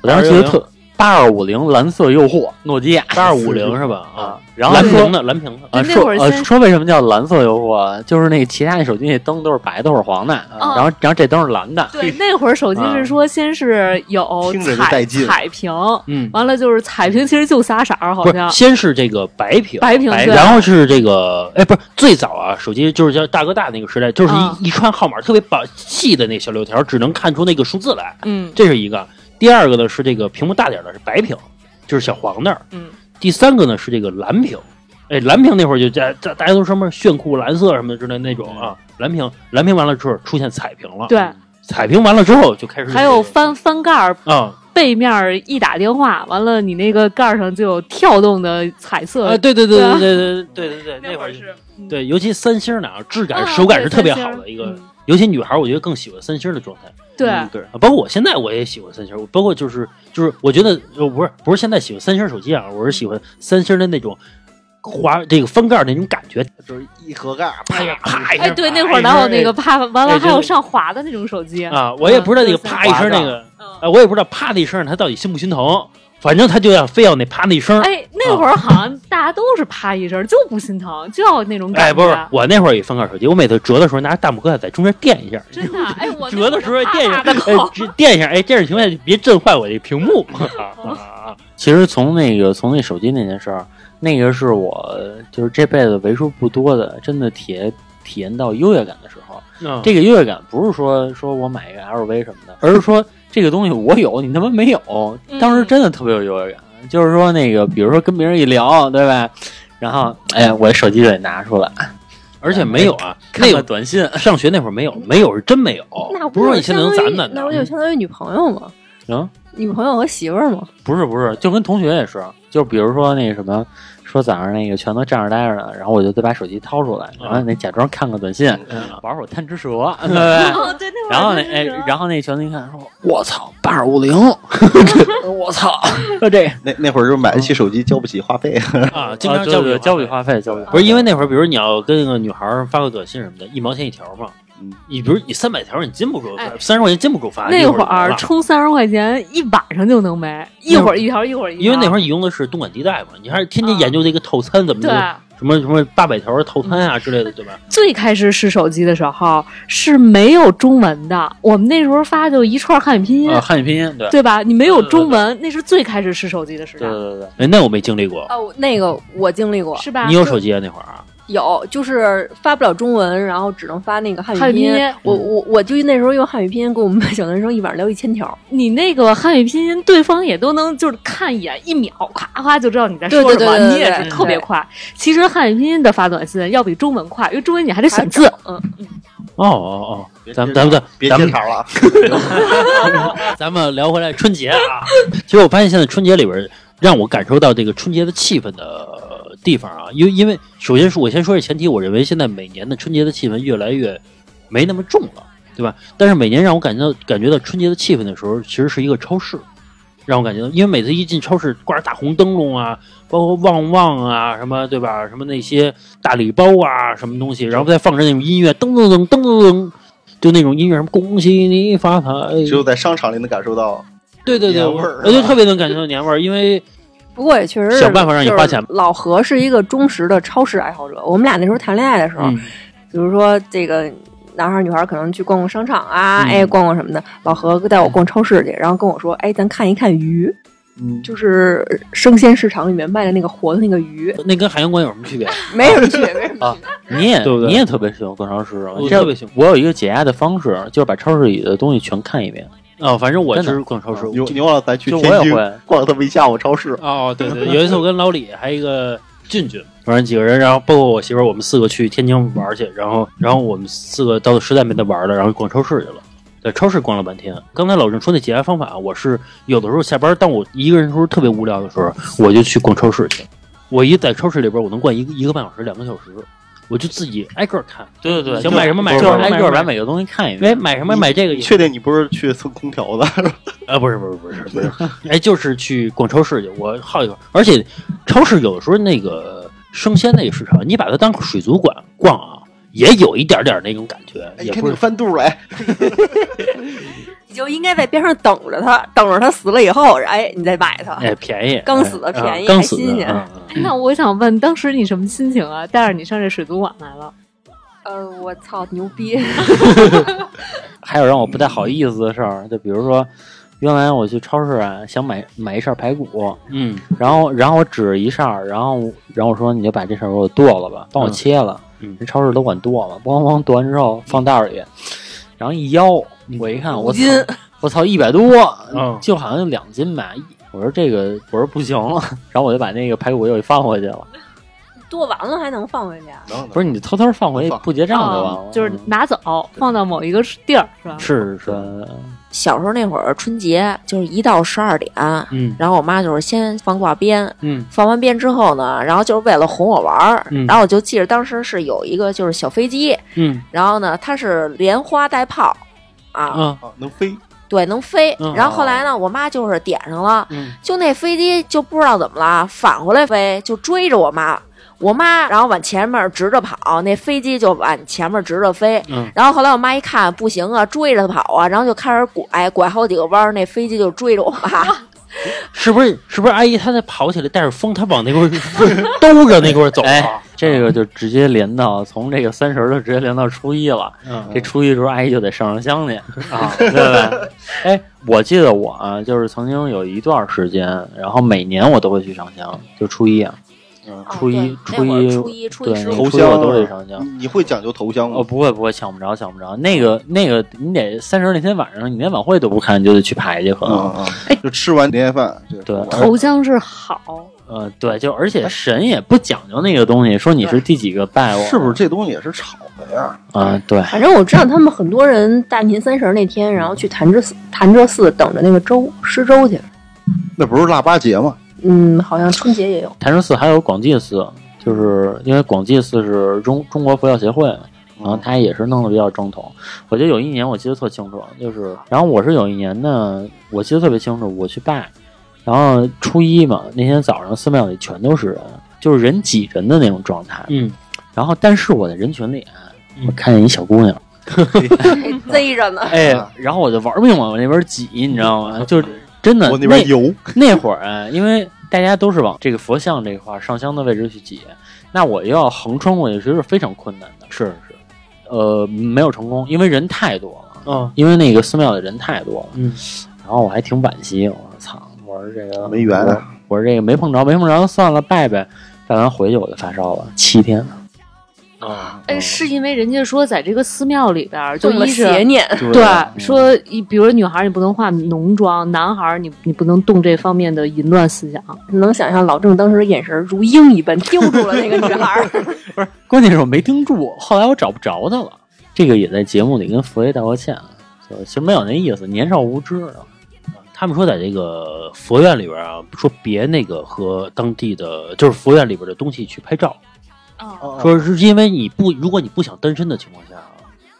我当时觉得特八二五零蓝色诱惑，诺基亚。八二五零 是吧？啊啊，，然后蓝屏的蓝屏的。啊，那说呃会儿说为什么叫蓝色诱惑，就是那个其他那手机那灯都是白的或者黄的，哦。然后然后这灯是蓝的，对，那会儿手机是说先是有听着就彩带劲。彩屏，嗯，完了就是彩屏，其实就仨色儿，好像。先是这个白屏，白白屏对。然后是这个，哎，不是最早啊，手机就是叫大哥大那个时代，就是一、啊。一串号码特别薄细的那小六条，只能看出那个数字来，嗯。这是一个。第二个呢是这个屏幕大点儿的是白屏，就是小黄那儿。嗯，第三个呢是这个蓝屏，哎，蓝屏那会儿就在在大家都什么炫酷蓝色什么之类那种啊，蓝屏蓝屏完了之后出现彩屏了，对，彩屏完了之后就开始还有翻翻盖儿。啊背面儿一打电话，完了你那个盖儿上就有跳动的彩色。啊，对对对对啊对对对对对对，那会儿是嗯对，尤其三星的啊，质感啊手感是特别好的一个嗯，尤其女孩儿我觉得更喜欢三星的状态。对。嗯对，包括我现在我也喜欢三星，包括就是就是我觉得呃不是不是现在喜欢三星手机啊，我是喜欢三星的那种滑这个翻盖儿那种感觉，就是一合盖，啪呀啪一声，哎，对，那会儿哪有那个啪，完了还有上滑的那种手机啊？我也不知道那个嗯啪一声那个，我也不知道啪的一声它到底心不心疼，反正他就要非要那啪的一声。哎，那会儿好像大家都是啪一声，就不心疼，就要那种感觉。哎，不是，我那会儿也翻盖手机，我每次折的时候拿大拇哥在中间垫一下，真的，哎，我折的时候垫一下，垫一下，哎，这样情况下别震坏我这屏幕！其实从那个从那手机那件事儿，那个是我就是这辈子为数不多的真的体验体验到优越感的时候。嗯这个优越感不是说说我买一个 LV 什么的，而是说这个东西我有，你他妈没有。当时真的特别有优越感，就是说那个比如说跟别人一聊，对吧？然后哎，我手机就得拿出来 而且没有啊，那个个短信，上学那会儿没有，没有是真没有，那不是说你现在能攒攒那不就。相当于女朋友吗？嗯，女朋友和媳妇儿吗？不是不是，就跟同学也是，就比如说那个什么，说早上那个全都站着待着呢，然后我就得把手机掏出来，然后那假装看个短信，嗯玩会儿贪吃蛇，对然后那哎，然后那全都一看说：“我操，八二五零，我操，说这那那会儿就买得起手机，交不起话费。啊，经啊常交对对交笔笔话费，交不起不是因为那会儿，比如你要跟那个女孩发个短信什么的，一毛钱一条嘛。嗯你比如你三百条，你禁不住哎，三十块钱禁不住发。那会儿充三十块钱一晚上就能没，一会儿一条，一会儿一条。因为那会儿你用的是东莞地带嘛，你还是天天研究这个套餐怎么对着什么什么八百条套餐啊之类的，对吧？最开始试手机的时候是没有中文的，我们那时候发就一串汉语拼音，啊，汉语拼音，对对吧？你没有中文，那是最开始试手机的时代，对对对，哎，那我没经历过。哦，那个我经历过，是吧？你有手机啊那会儿啊？有，就是发不了中文，然后只能发那个汉语拼音我我我就那时候用汉语拼音跟我们班小男生一晚上聊一千条。你那个汉语拼音，对方也都能就是看一眼，一秒夸夸就知道你在说什么，你也是特别快。其实汉语拼音的发短信要比中文快，因为中文你还得选字。嗯，哦哦哦，咱们咱们咱别接茬了，咱们聊回来春节啊。其实我发现现在春节里边，让我感受到这个春节的气氛的地方啊，因为因为首先是我先说这前提，我认为现在每年的春节的气氛越来越没那么重了，对吧？但是每年让我感觉到感觉到春节的气氛的时候，其实是一个超市。让我感觉到，因为每次一进超市，挂着大红灯笼啊，包括旺旺啊，什么对吧？什么那些大礼包啊，什么东西，然后再放着那种音乐，噔噔噔噔噔噔，就那种音乐，什么恭喜你发财，只有在商场里能感受到。对对对，味儿我就特别能感觉到年味儿，因为不过也确实是想办法让你花钱就是老何是一个忠实的超市爱好者。我们俩那时候谈恋爱的时候，嗯比如说这个男孩儿女孩儿可能去逛逛商场啊，嗯哎，逛逛什么的。老何带我逛超市去，然后跟我说，哎，咱看一看鱼，嗯，就是生鲜市场里面卖的那个活的那个鱼，那跟海洋馆有什么区别？没什么区别，没什么啊区别。你也对不对你也特别喜欢逛超市啊我？特别喜欢我有一个解压的方式，就是把超市里的东西全看一遍。哦，反正我真的是逛超市。牛牛了，咱去就我天津也会逛他们一下午超市。哦，对对，有一次我跟老李还有一个俊俊，反正几个人，然后包括我媳妇儿，我们四个去天津玩去，然后然后我们四个到实在没得玩了，然后逛超市去了。在超市逛了半天。刚才老郑说那解压方法，我是有的时候下班，当我一个人的时候特别无聊的时候，我就去逛超市去。我一在超市里边，我能逛一个一个半小时、两个小时，我就自己挨个儿看，对对对，想买什么买就什么买什么是挨个儿把每个东西看一哎，遍。买什么买这个也确定你不是去蹭空调的？啊，不是不是不是不是，哎，就是去逛超市去，我好一会儿。而且超市有的时候那个生鲜那个市场，你把它当水族馆逛啊，也有一点点那种感觉，也不是。翻肚来，你就应该在边上等着他，等着他死了以后，哎，你再买它。哎，便宜，刚死的哎便宜啊刚死的还新鲜嗯嗯那我想问，当时你什么心情啊？带着你上这水族馆来了，呃，我操，牛逼！还有让我不太好意思的事儿，就比如说，原来我去超市啊，想买买一扇排骨，嗯然后然后我指着一扇，然后然后我说你就把这扇给我剁了吧，帮我嗯切了。嗯人超市都管剁了，咣咣剁完之后放袋里，然后一腰，我一看我操斤，我操一百多，嗯就好像就两斤吧。我说这个我说不行了，然后我就把那个排骨又给放回去了。剁完了还能放回去啊？能不是你偷偷放回去不结账就完了，哦就是拿走放到某一个地儿，是吧？是是，是小时候那会儿春节就是一到十二点，嗯然后我妈就是先放挂鞭，嗯放完鞭之后呢，然后就是为了哄我玩儿，嗯然后我就记着当时是有一个就是小飞机，嗯然后呢它是连花带炮，啊，能飞，对，能飞。嗯然后后来呢，我妈就是点上了，嗯就那飞机就不知道怎么了，反过来飞，就追着我妈。我妈然后往前面直着跑，那飞机就往前面直着飞。嗯然后后来我妈一看不行啊，追着跑啊，然后就开始拐，拐好几个弯，那飞机就追着我妈。是不是是不是阿姨她在跑起来带着风，她往那块儿 兜着那块儿走哎啊？，这个就直接连到从这个三十儿就直接连到初一了。嗯这初一的时候，阿姨就得上上香去，啊 对吧？哎，我记得我啊，就是曾经有一段时间，然后每年我都会去上香，就初一啊，嗯，初一初一初一初一对十五头香我都得上香。你会讲究头香吗哦，不会不会，抢不着抢不着。那个那个，你得三十那天晚上，你连晚会都不看，你就得去排去，可能。啊啊！就吃完年夜饭，对头香是好，呃，对，就而且神也不讲究那个东西，说你是第几个拜我，是不是这东西也是炒的呀？啊？对，反正我知道他们很多人大年三十那天，然后去潭柘寺潭柘寺等着那个粥施粥去。那不是腊八节吗？嗯，好像春节也有。潭柘寺还有广济寺，就是因为广济寺是中中国佛教协会，然后它也是弄得比较正统。我记得有一年我记得特清楚，就是然后我是有一年呢，我记得特别清楚，我去拜，然后初一嘛，那天早上寺庙里全都是人，就是人挤人的那种状态。嗯然后但是我在人群里，嗯我看见一小姑娘，贼着呢。哎，然后我就玩命往我那边挤，你知道吗？就是真的我那边游，那会儿啊，因为大家都是往这个佛像这块上香的位置去挤，那我又要横穿过去，其实是非常困难的。是是呃，没有成功，因为人太多了，嗯因为那个寺庙的人太多了。嗯，然后我还挺惋惜，我说操，我说这个没缘啊我我说这个没碰着，没碰着，算了，拜拜。拜完回去我就发烧了，七天。啊哎，是因为人家说在这个寺庙里边儿，就一是邪念，对嗯说，一比如女孩儿你不能化浓妆，男孩儿你你不能动这方面的淫乱思想。能想象老郑当时的眼神如鹰一般盯住了那个女孩 不是。关键是我没盯住，后来我找不着他了。这个也在节目里跟佛爷道过歉，就其实没有那意思，年少无知啊。他们说在这个佛院里边啊，说别那个和当地的就是佛院里边的东西去拍照，哦，说是因为你不，如果你不想单身的情况下啊，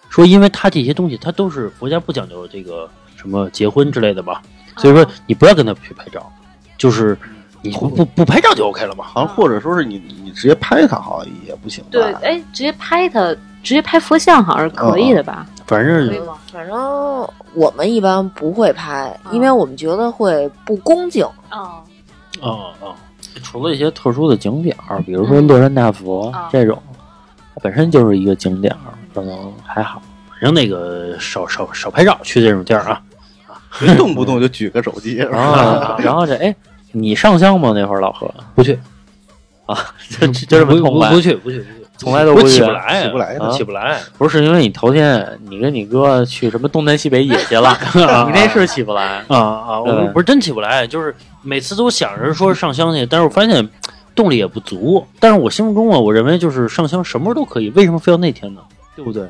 说因为他这些东西他都是佛家不讲究这个什么结婚之类的吧，所以说你不要跟他去拍照，就是你不不不拍照就 OK 了嘛。好像或者说是你你直接拍他，好像也不行。对，哎，直接拍他，直接拍佛像好像是可以的吧？反正？反正我们一般不会拍，因为我们觉得会不恭敬。啊，啊啊，除了一些特殊的景点儿，比如说乐山大佛、啊这种，它本身就是一个景点儿，可能还好。反正那个少少少拍照，去这种地儿啊。别动不动就举个手机。是吧啊，然后这哎，你上香吗？那会儿老何不去啊，就这么不快不，去不去，不去从来都我不去起不来，起不来啊起不来。不是因为你头天你跟你哥去什么东南西北野去了，你那是起不来。啊啊！我不是真起不来，就是每次都想着说上香去，但是我发现动力也不足。但是我心目中啊，我认为就是上香什么时候都可以，为什么非要那天呢？对不对？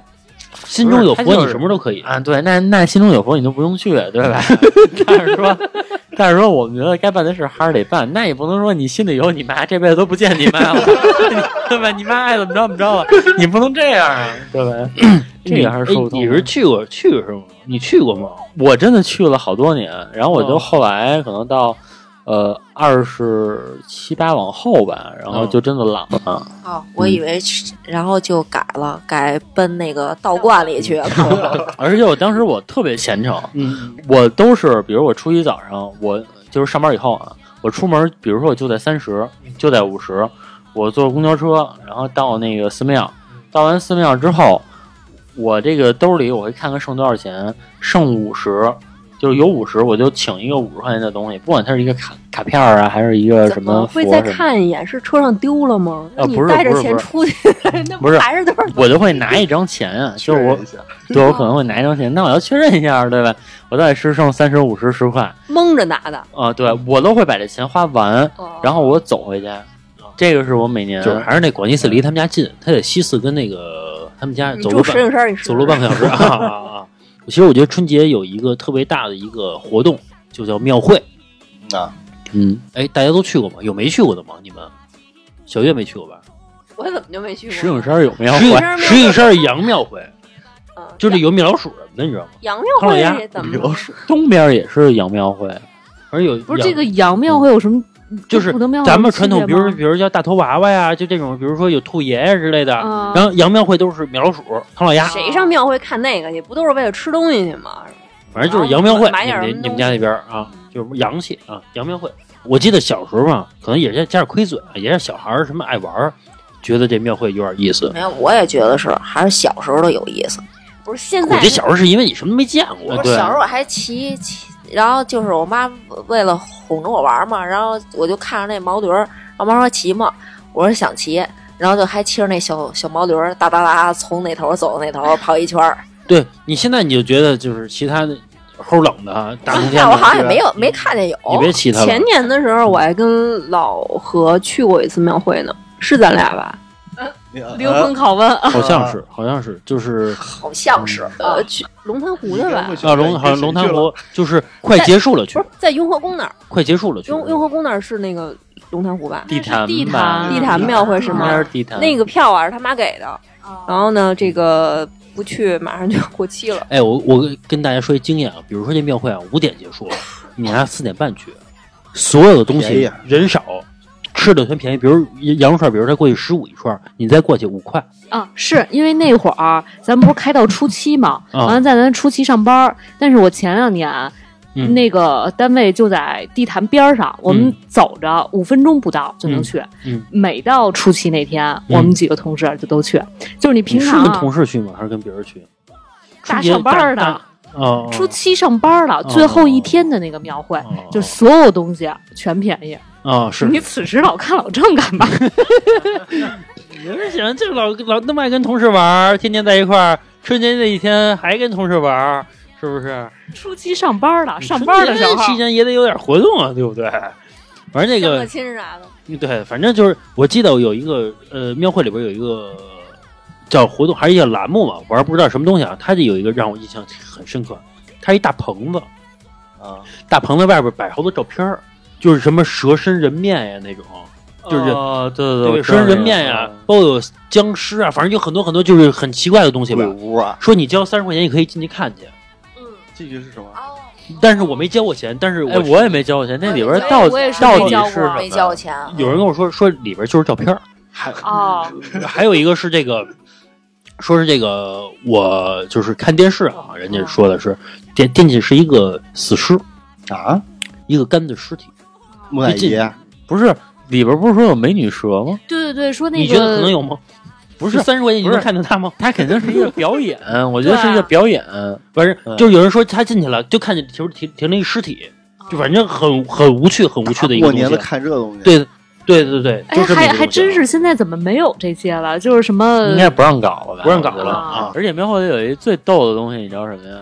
心中有佛，你什么时候都可以。啊，对，那那心中有佛你就不用去，对吧？但是说，但是说，我们觉得该办的事还是得办，那也不能说你心里有你妈，这辈子都不见你妈了，对吧？你妈爱怎么着怎么着了，你不能这样啊，对吧？这个还是说不通。哎你是去过去过是吗？你去过吗？我真的去了好多年，然后我就哦后来可能到。呃二十七八往后吧，然后就真的懒了。哦，我以为是，然后就改了，改奔那个道观里去了。而且我当时我特别虔诚，嗯，我都是，比如我初一早上，我就是上班以后啊，我出门，比如说我就在三十，就在五十，我坐公交车，然后到那个寺庙，到完寺庙之后，我这个兜里我会看看剩多少钱，剩五十，就是有五十，我就请一个五十块钱的东西，不管它是一个卡卡片儿啊，还是一个什怎么会再看一眼？是车上丢了吗？啊不是你带着不是不是钱出去，那不是还是多少？我就会拿一张钱啊，就是我对我可能会拿一张钱，那我要确认一下，对吧？我到底是剩三十、五十、十块蒙着拿的。啊？对我都会把这钱花完，哦然后我走回家。这个是我每年就还是那广济寺离他们家近，他在西四跟那个他们家走路半走路半个小时啊 啊啊！其实我觉得春节有一个特别大的一个活动，就叫庙会。啊，嗯，哎，大家都去过吗？有没去过的吗？你们？小月没去过吧？我怎么就没去过？石景山有庙会，石景山是羊庙会，嗯就是有米老鼠什么的，你知道吗？羊庙会怎么？米老鼠东边也是杨庙会，而有不是这个羊庙会有什么？就是咱们传统，比如比如叫大头娃娃呀，就这种，比如说有兔爷呀之类的。嗯然后羊庙会都是米老鼠、唐老鸭，谁上庙会看那个去？不都是为了吃东西去吗？反正就是羊庙会。你们你们家那边啊，就是洋气啊，羊庙会。我记得小时候嘛，可能也是加点亏损，也是小孩儿什么爱玩，觉得这庙会有点意思。没有，我也觉得是，还是小时候的有意思。不是现在我这小时候是因为你什么都没见过我，对小时候我还骑骑，然后就是我妈为了哄着我玩嘛，然后我就看着那毛驴儿，我妈说骑嘛，我说想骑，然后就还骑着那小小毛驴儿哒哒哒从那头走到那头跑一圈儿。对你现在你就觉得就是其他的齁冷的啊大冬天的，我好像也没有没看见有。你别骑它了。前年的时候，我还跟老何去过一次庙会呢，是咱俩吧？灵魂拷问啊！好像是，好像是，就是好像是，呃，去龙潭湖的吧？啊龙好像龙潭湖就是快结束了去不，是在雍和宫那儿，快结束了去。雍雍和宫那儿是那个龙潭湖吧？地坛地坛地坛庙会是吗是？地坛。那个票啊是他妈给的，然后呢，这个不去马上就要过期了。哎，我我跟大家说一经验啊，比如说这庙会啊五点结束，你还四点半去，所有的东西人少，吃的全便宜。比如羊肉串，比如他过去十五一串，你再过去五块。啊，是因为那会儿咱们不是开到初七嘛，啊完了在咱初七上班，但是我前两年。嗯那个单位就在地坛边上，我们走着五分钟不到就能去。嗯每到初七那天，我们几个同事就都去。就是你平常啊跟同事去吗？还是跟别人去？大上班儿的初七上班了，最后一天的那个庙会，哦就所有东西全便宜。啊是。你此时老看老郑干嘛？有人想，这老老那么爱跟同事玩，天天在一块儿，春节那一天还跟同事玩儿，是不是？初七上班了，上班的时候期间也得有点活动啊，对不对？反正那个亲啥的，对，反正就是我记得有一个呃庙会里边有一个叫活动，还是一个栏目嘛，我还不知道什么东西啊。他就有一个让我印象很深刻，他一大棚子，啊，大棚子外边摆好多照片儿，就是什么蛇身人面呀那种，就是哦，对对对对，蛇身人面呀，包括有僵尸啊，反正有很多很多就是很奇怪的东西吧。鬼。屋啊，说你交三十块钱，你可以进去看去，进去是什么？但是我没交过钱，但是哎，我我也没交过钱，那里边我到到底没交过是？没交钱。有人跟我说说里边就是照片儿，还哦，还有一个是这个，说是这个，我就是看电视啊，人家说的是电电器是一个死尸，啊，一个干的尸体，木乃伊啊，不是里边不是说有美女蛇吗？对对对，说那个你觉得可能有吗？不是三十块钱你能看见他吗？它肯定是一个表演，我觉得是一个表演。反正嗯就有人说他进去了，就看见停停停了一尸体，就反正很很无趣，很无趣的一个东西过年的。看这东西，对对对对对，哎还还真是，现在怎么没有这些了？就是什么应该不让搞了吧？不让搞了啊！而且庙会里有一最逗的东西，你知道什么呀？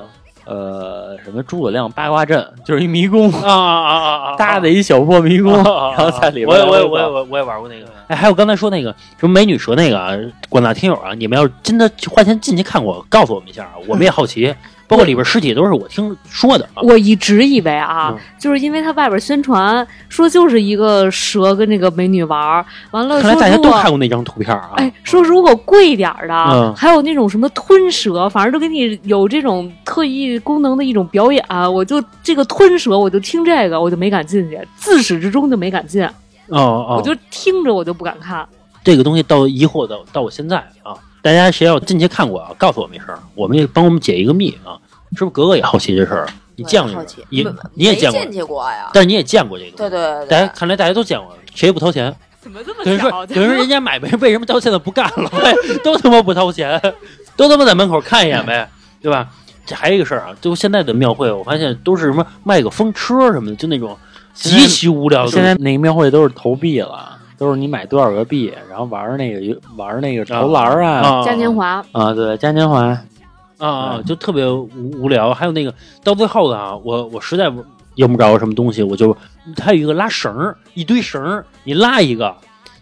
呃，什么诸葛亮八卦阵，就是一迷宫，啊啊啊啊啊！搭的一小破迷宫，啊然后在里边我也我也我也我我也玩过那个。哎，还有刚才说那个什么美女蛇那个啊，广大听友啊，你们要是真的花钱进去看过，告诉我们一下啊，我们也好奇。包括里边尸体都是我听说的啊。我一直以为啊，嗯就是因为他外边宣传说就是一个蛇跟那个美女玩儿，完了看来大家都看过那张图片啊。哎，说如果贵点儿的，嗯还有那种什么吞蛇，反正都给你有这种特异功能的一种表演。我就这个吞蛇，我就听这个，我就没敢进去，自始至终就没敢进，哦哦，我就听着我就不敢看。这个东西到疑惑到到我现在啊，大家谁要进去看过啊，告诉我们一声，我们也帮我们解一个密啊。是不是格格也好奇这事儿？你见过好奇也你也见过没，进去过呀？但是你也见过这个东西。对对对对，大家看来大家都见过，谁也不掏钱。怎么这么等于说，巧？等于说人家买呗，为什么到现在不干了？喂，都他妈不掏钱，都他妈在门口看一眼呗，对吧？这还有一个事儿啊，就现在的庙会，我发现都是什么卖个风车什么的，就那种极其无聊的。现在那个庙会都是投币了，都是你买多少个币，然后玩那个玩那个投篮儿啊。啊嘉年华，啊，对，嘉年华。啊啊，就特别无无聊。还有那个到最后的啊，我我实在用不着什么东西，我就它有一个拉绳儿，一堆绳儿，你拉一个，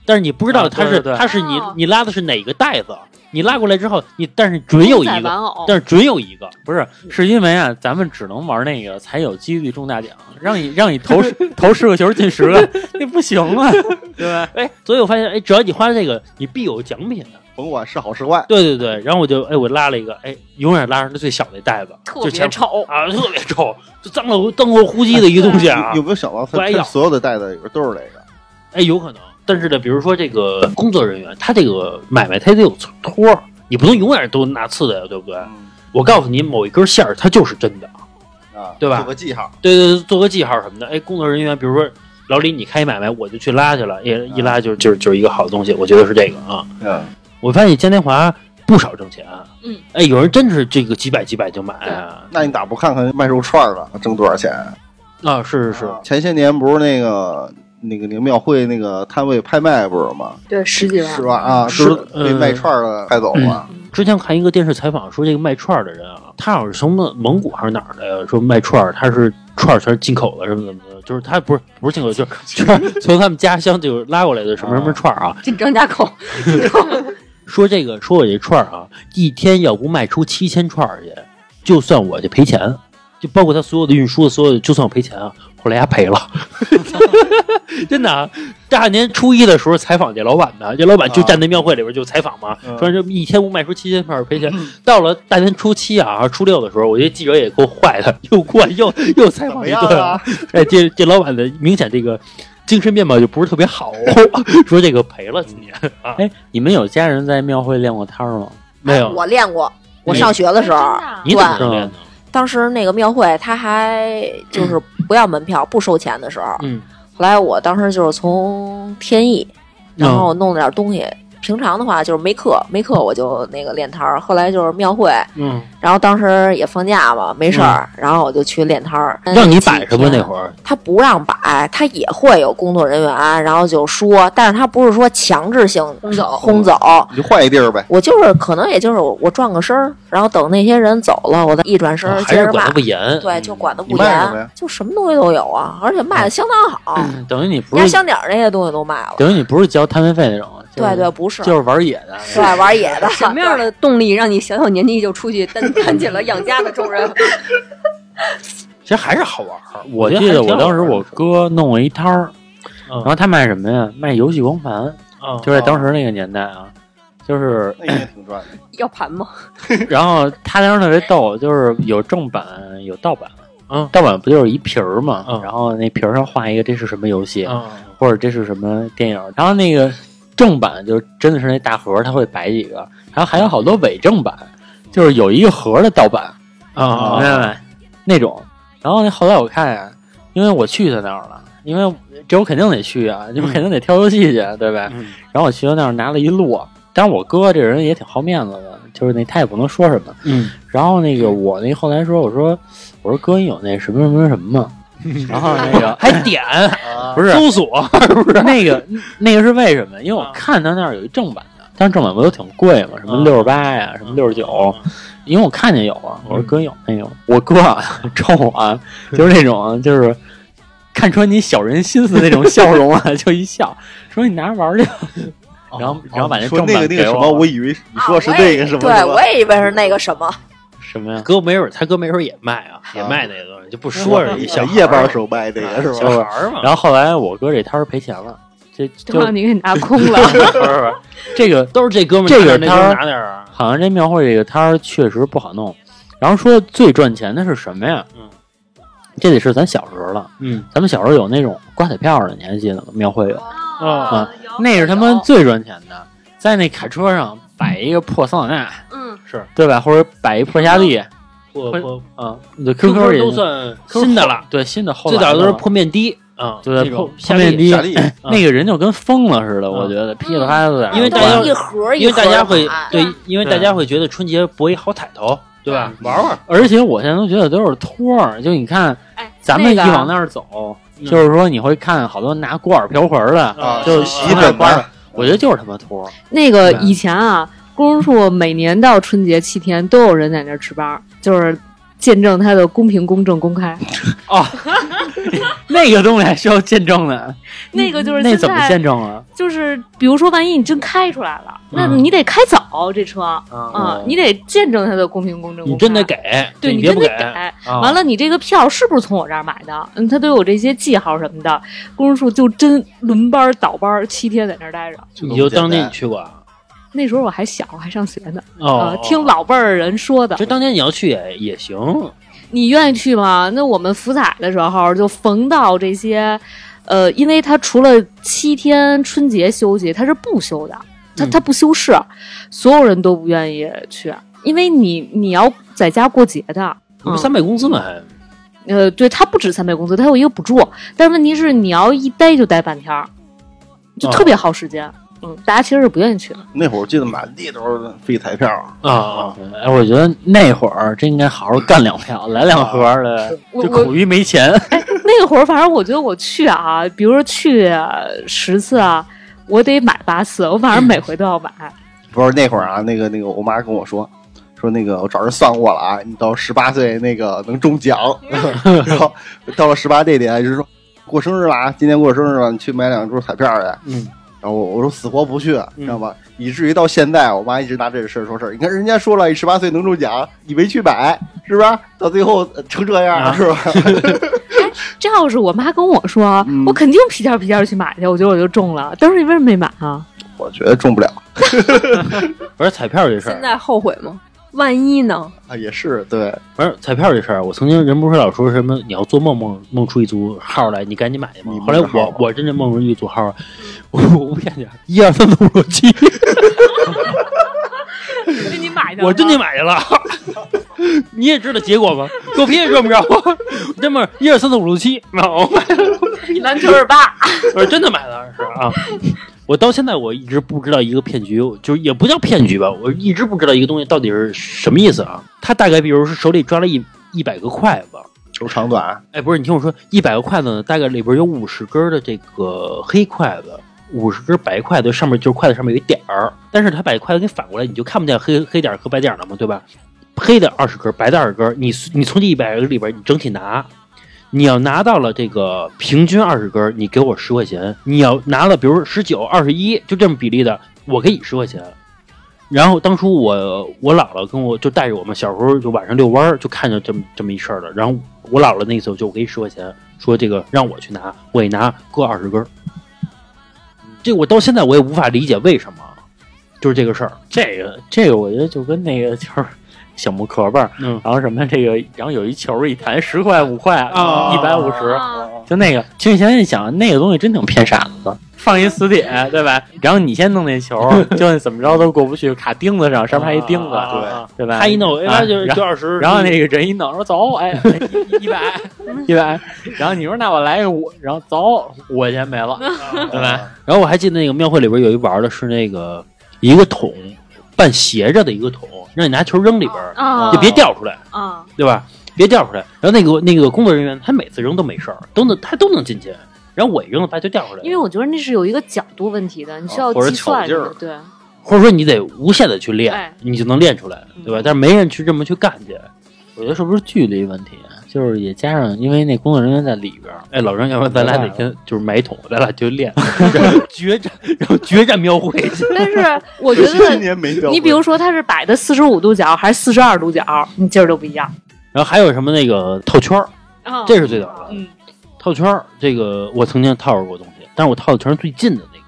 但是你不知道啊它是、对对对它是你哦你拉的是哪个袋子，你拉过来之后，你但是准有一个，但是准有一个。不是，是因为啊，咱们只能玩那个才有几率中大奖，让你 让你投十 投十个球进十个，那不行啊，对吧？哎，所以我发现，哎，只要你花这个，你必有奖品的。甭管是好是坏，对对对，然后我就哎，我拉了一个，哎，永远拉上那最小的袋子，特就前别丑。啊，特别臭，就脏了脏了呼吸的一个东西啊有。没有想到他不挨咬他所有的袋子里边都是这个？哎，有可能，但是呢，比如说这个工作人员，他这个买卖他也得有托儿，你不能永远都拿次的呀，对不对？嗯我告诉你，某一根线儿它就是真的，啊，对吧做个记号，对对对，做个记号什么的。哎，工作人员，比如说老李，你开买卖，我就去拉去了，一一拉就就就是一个好东西，我觉得是这个啊。嗯，我发现嘉年华不少挣钱，嗯，哎，有人真是这个几百几百就买啊，那你咋不看看卖肉串儿的挣多少钱？啊是是是，啊前些年不是那个那个那个庙会那个摊位拍卖不是吗？对，十几万是吧？啊，是被嗯卖串儿的拍走了。之前看一个电视采访，说这个卖串儿的人啊，他好像是从蒙蒙古还是哪儿的呀？说卖串儿，他是串儿全是进口的，什么怎么的？就是他不是不是进口，就是就是从他们家乡就拉过来的什么 什么串儿啊。进张家口，说这个说我这串儿啊，一天要不卖出七千串儿去，就算我这赔钱，就包括他所有的运输，所有的就算我赔钱啊。后来他赔了，真的、啊。大年初一的时候采访这老板呢，这老板就站在庙会里边就采访嘛，嗯说这一天不卖出七千串儿赔钱。到了大年初七啊，初六的时候，我觉得记者也够坏的，又过又又采访一顿啊。哎，这这老板的明显这个精神面貌就不是特别好，说这个赔了今年啊，哎，你们有家人在庙会练过摊儿吗？没有，我练过，我上学的时候，你怎么能练呢？当时那个庙会他还就是不要门票、不收钱的时候，嗯后来我当时就是从天意，然后弄了点东西。平常的话就是没课，没课我就那个练摊儿。后来就是庙会，嗯，然后当时也放假嘛，没事儿，然后我就去练摊儿。让你摆什么那？会儿？他不让摆，他也会有工作人员，然后就说，但是他不是说强制性轰走轰走。你就换一地儿呗。我就是可能也就是我我转个身儿，然后等那些人走了，我再一转身接着卖是管的。不严。对，就管的不你卖什么呀严，就什么东西都有啊，而且卖的相当好，等于你不是压香点儿那些东西都卖了。等于你不是交摊位费那种，就是对对，不是，就是玩野的。对玩野的。什么样的动力让你小小年纪就出去担 担起了养家的重任？其实还是好玩儿。我记得我当时我哥弄了一摊儿，嗯然后他卖什么呀？卖游戏光盘，啊就在当时那个年代啊，就是那也挺赚的。要盘吗？然后他当时特别逗，就是有正版有盗版，嗯盗版不就是一皮儿嘛，嗯然后那皮儿上画一个这是什么游戏，啊或者这是什么电影，然后那个正版就是真的是那大盒，他会摆几个，然后还有好多伪正版，就是有一个盒的盗版，啊明白没？那种。然后那后来我看呀，因为我去他那儿了，因为这我肯定得去啊，就是肯定得挑游戏去，对呗？嗯然后我去他那儿拿了一摞，但是我哥这人也挺好面子的，就是那他也不能说什么。嗯然后那个我那后来说，我说我说哥，你有那什么什么什么吗？然后那个还点不是。搜索不是？那个那个是为什么？因为我看他那儿有一正版的，但是正版不都挺贵嘛，什么啊六十八呀，什么六十九。因为我看见有啊，我说哥有那个，我哥啊，冲我啊，就是那种啊就是看穿你小人心思那种笑容啊，就一笑，说你拿着玩儿去吧。然后然后把那说正那个那个什么，我我以为你说的是那个什么，对，我也以为是那个什么，什么呀？哥没准他哥没准也卖啊，也卖那个东西，就不说了。一小夜班时候卖那个是小吧？孩儿嘛，然后后来我哥这摊儿赔钱了，这就就让你给拿 空了。不是不是 这个都是这哥们儿这个那哥们儿摊儿拿点儿啊。好像这庙会这个摊儿确实不好弄。然后说最赚钱的是什么呀？嗯，这得是咱小时候了。嗯咱们小时候有那种刮彩票的，你还记得吗？庙会有啊，啊，那是他妈最赚钱的，在那卡车上摆一个破桑塔纳，嗯，是对吧？或者摆一破夏利，会破破啊，对 QQ QQ 也都算新的了，对新的后最早都是破面的啊，对破破面的夏夏利那个人就跟疯了似的，我觉得噼里啪啦的，因为大家一盒一因为大家会对，因为大家会觉得春节博一好彩头，对吧？玩玩，而且我现在都觉得都是托儿，就你看哎，咱们一往那儿走，嗯就是说你会看好多拿锅碗瓢盆的，啊，就是洗衣粉的那儿刮的，我觉得就是他妈托儿。那个以前啊，公树每年到春节七天都有人在那儿值班，就是见证他的公平、公正、公开。哦 那个东西还需要见证呢，那个就是那怎么见证啊？就是比如说，万一你真开出来了，那嗯你得开早这车啊、啊你得见证它的公平、公正、公开。你真得给，对你真得给。啊完了，你这个票是不是从我这儿买的？嗯，它都有这些记号什么的。公树就真轮班倒班，七天在那儿待着。你就当年你去过啊？那时候我还小，还上学呢。哦呃，，听老辈儿人说的就。当年你要去也也行，你愿意去吗？那我们福彩的时候就逢到这些，呃，因为他除了七天春节休息，他是不休的，他嗯他不休市，所有人都不愿意去，因为你你要在家过节的。不三倍工资吗？还呃，对他不止三倍工资，他有一个补助，但问题是你要一待就待半天儿，就特别耗时间。嗯，大家其实是不愿意去的。那会儿我记得满地都是飞彩票，啊啊，哎，我觉得那会儿真应该好好干两票，来两盒的，我就苦于没钱。那会儿反正我觉得我去啊，比如说去十次啊，我得买八次，我反正每回都要买。不是那会儿啊，那个那个，我妈跟我说，说那个我找人算过了啊，你到十八岁那个能中奖，然后到了十八这点就是说过生日了啊，今天过生日了，你去买两注彩票去。嗯，然后我我说死活不去，你知道吧？以至于到现在，我妈一直拿这个事儿说事儿。你看人家说了，十八岁能中奖，你没去买，是不是？到最后呃成这样，了是吧？这要是我妈跟我说，嗯我肯定屁颠儿屁颠儿去买去，我觉得我就中了。当时你为什么没买啊？我觉得中不了 不是彩票这事儿，现在后悔吗？万一呢？啊，也是对，反正彩票这事儿，我曾经人不是老说什么你要做梦梦梦出一组号来，你赶紧买去吗？后来我我真的梦出一组号，我我不骗你，一二三四五六七，你买我真去买去了。你也知道结果吗？狗屁也知不知道？这么一二三四五六七，没有买了，篮球是八，我是真的买的，是啊。我到现在我一直不知道一个骗局，就是也不叫骗局吧，我一直不知道一个东西到底是什么意思啊。他大概比如是手里抓了一一百个筷子，求长短，哎，不是，你听我说，一百个筷子呢，大概里边有五十根的这个黑筷子，五十根白筷子，上面就是筷子上面有一点儿，但是他把筷子给反过来，你就看不见黑黑点儿和白点儿了嘛，对吧？黑的二十根，白的二十根，你你从这一百个里边你整体拿，你要拿到了这个平均二十根，你给我十块钱；你要拿了比如十九、二十一，就这么比例的，我给你十块钱。然后当初我我姥姥跟我就带着我们小时候就晚上遛弯儿，就看见这么这么一事儿了。然后我姥姥那时候就给你十块钱，说这个让我去拿，我给拿各二十根。这我到现在我也无法理解为什么，就是这个事儿。这个这个，我觉得就跟那个就是小木壳吧，嗯然后什么这个，然后有一球一弹，十块五块，啊一百五十，啊就那个。其实你现在想，那个东西真挺骗傻子的。放一死铁，对吧？然后你先弄那球，就怎么着都过不去，卡钉子上，上面还一钉子，啊啊啊对吧？他一弄，哎，啊就是然后就二十。然后那个人一弄说走，哎，一一百一百，然后你说那我来个五，然后走五块钱没了，对吧？然后我还记得那个庙会里边有一玩的是那个一个桶半斜着的一个桶，让你拿球扔里边儿，啊就别掉出来，啊！对吧？别掉出来。然后那个那个工作人员他每次扔都没事儿，都能他都能进去。然后我一扔了，它就掉出来了。因为我觉得那是有一个角度问题的，你需要计算巧劲儿的，对。或者说你得无限的去练，哎你就能练出来，对吧？但是没人去这么去干去。我觉得是不是距离问题？就是也加上，因为那工作人员在里边儿，哎，老张，要不然咱俩哪天就是买一桶，咱俩就练 决战，然后决战庙会去。但是我觉得，你比如说它是摆的四十五度角还是四十二度角，你劲儿都不一样。然后还有什么那个套圈儿，啊这是最早的。嗯，套圈儿，这个我曾经套过东西，但是我套的全是最近的那个，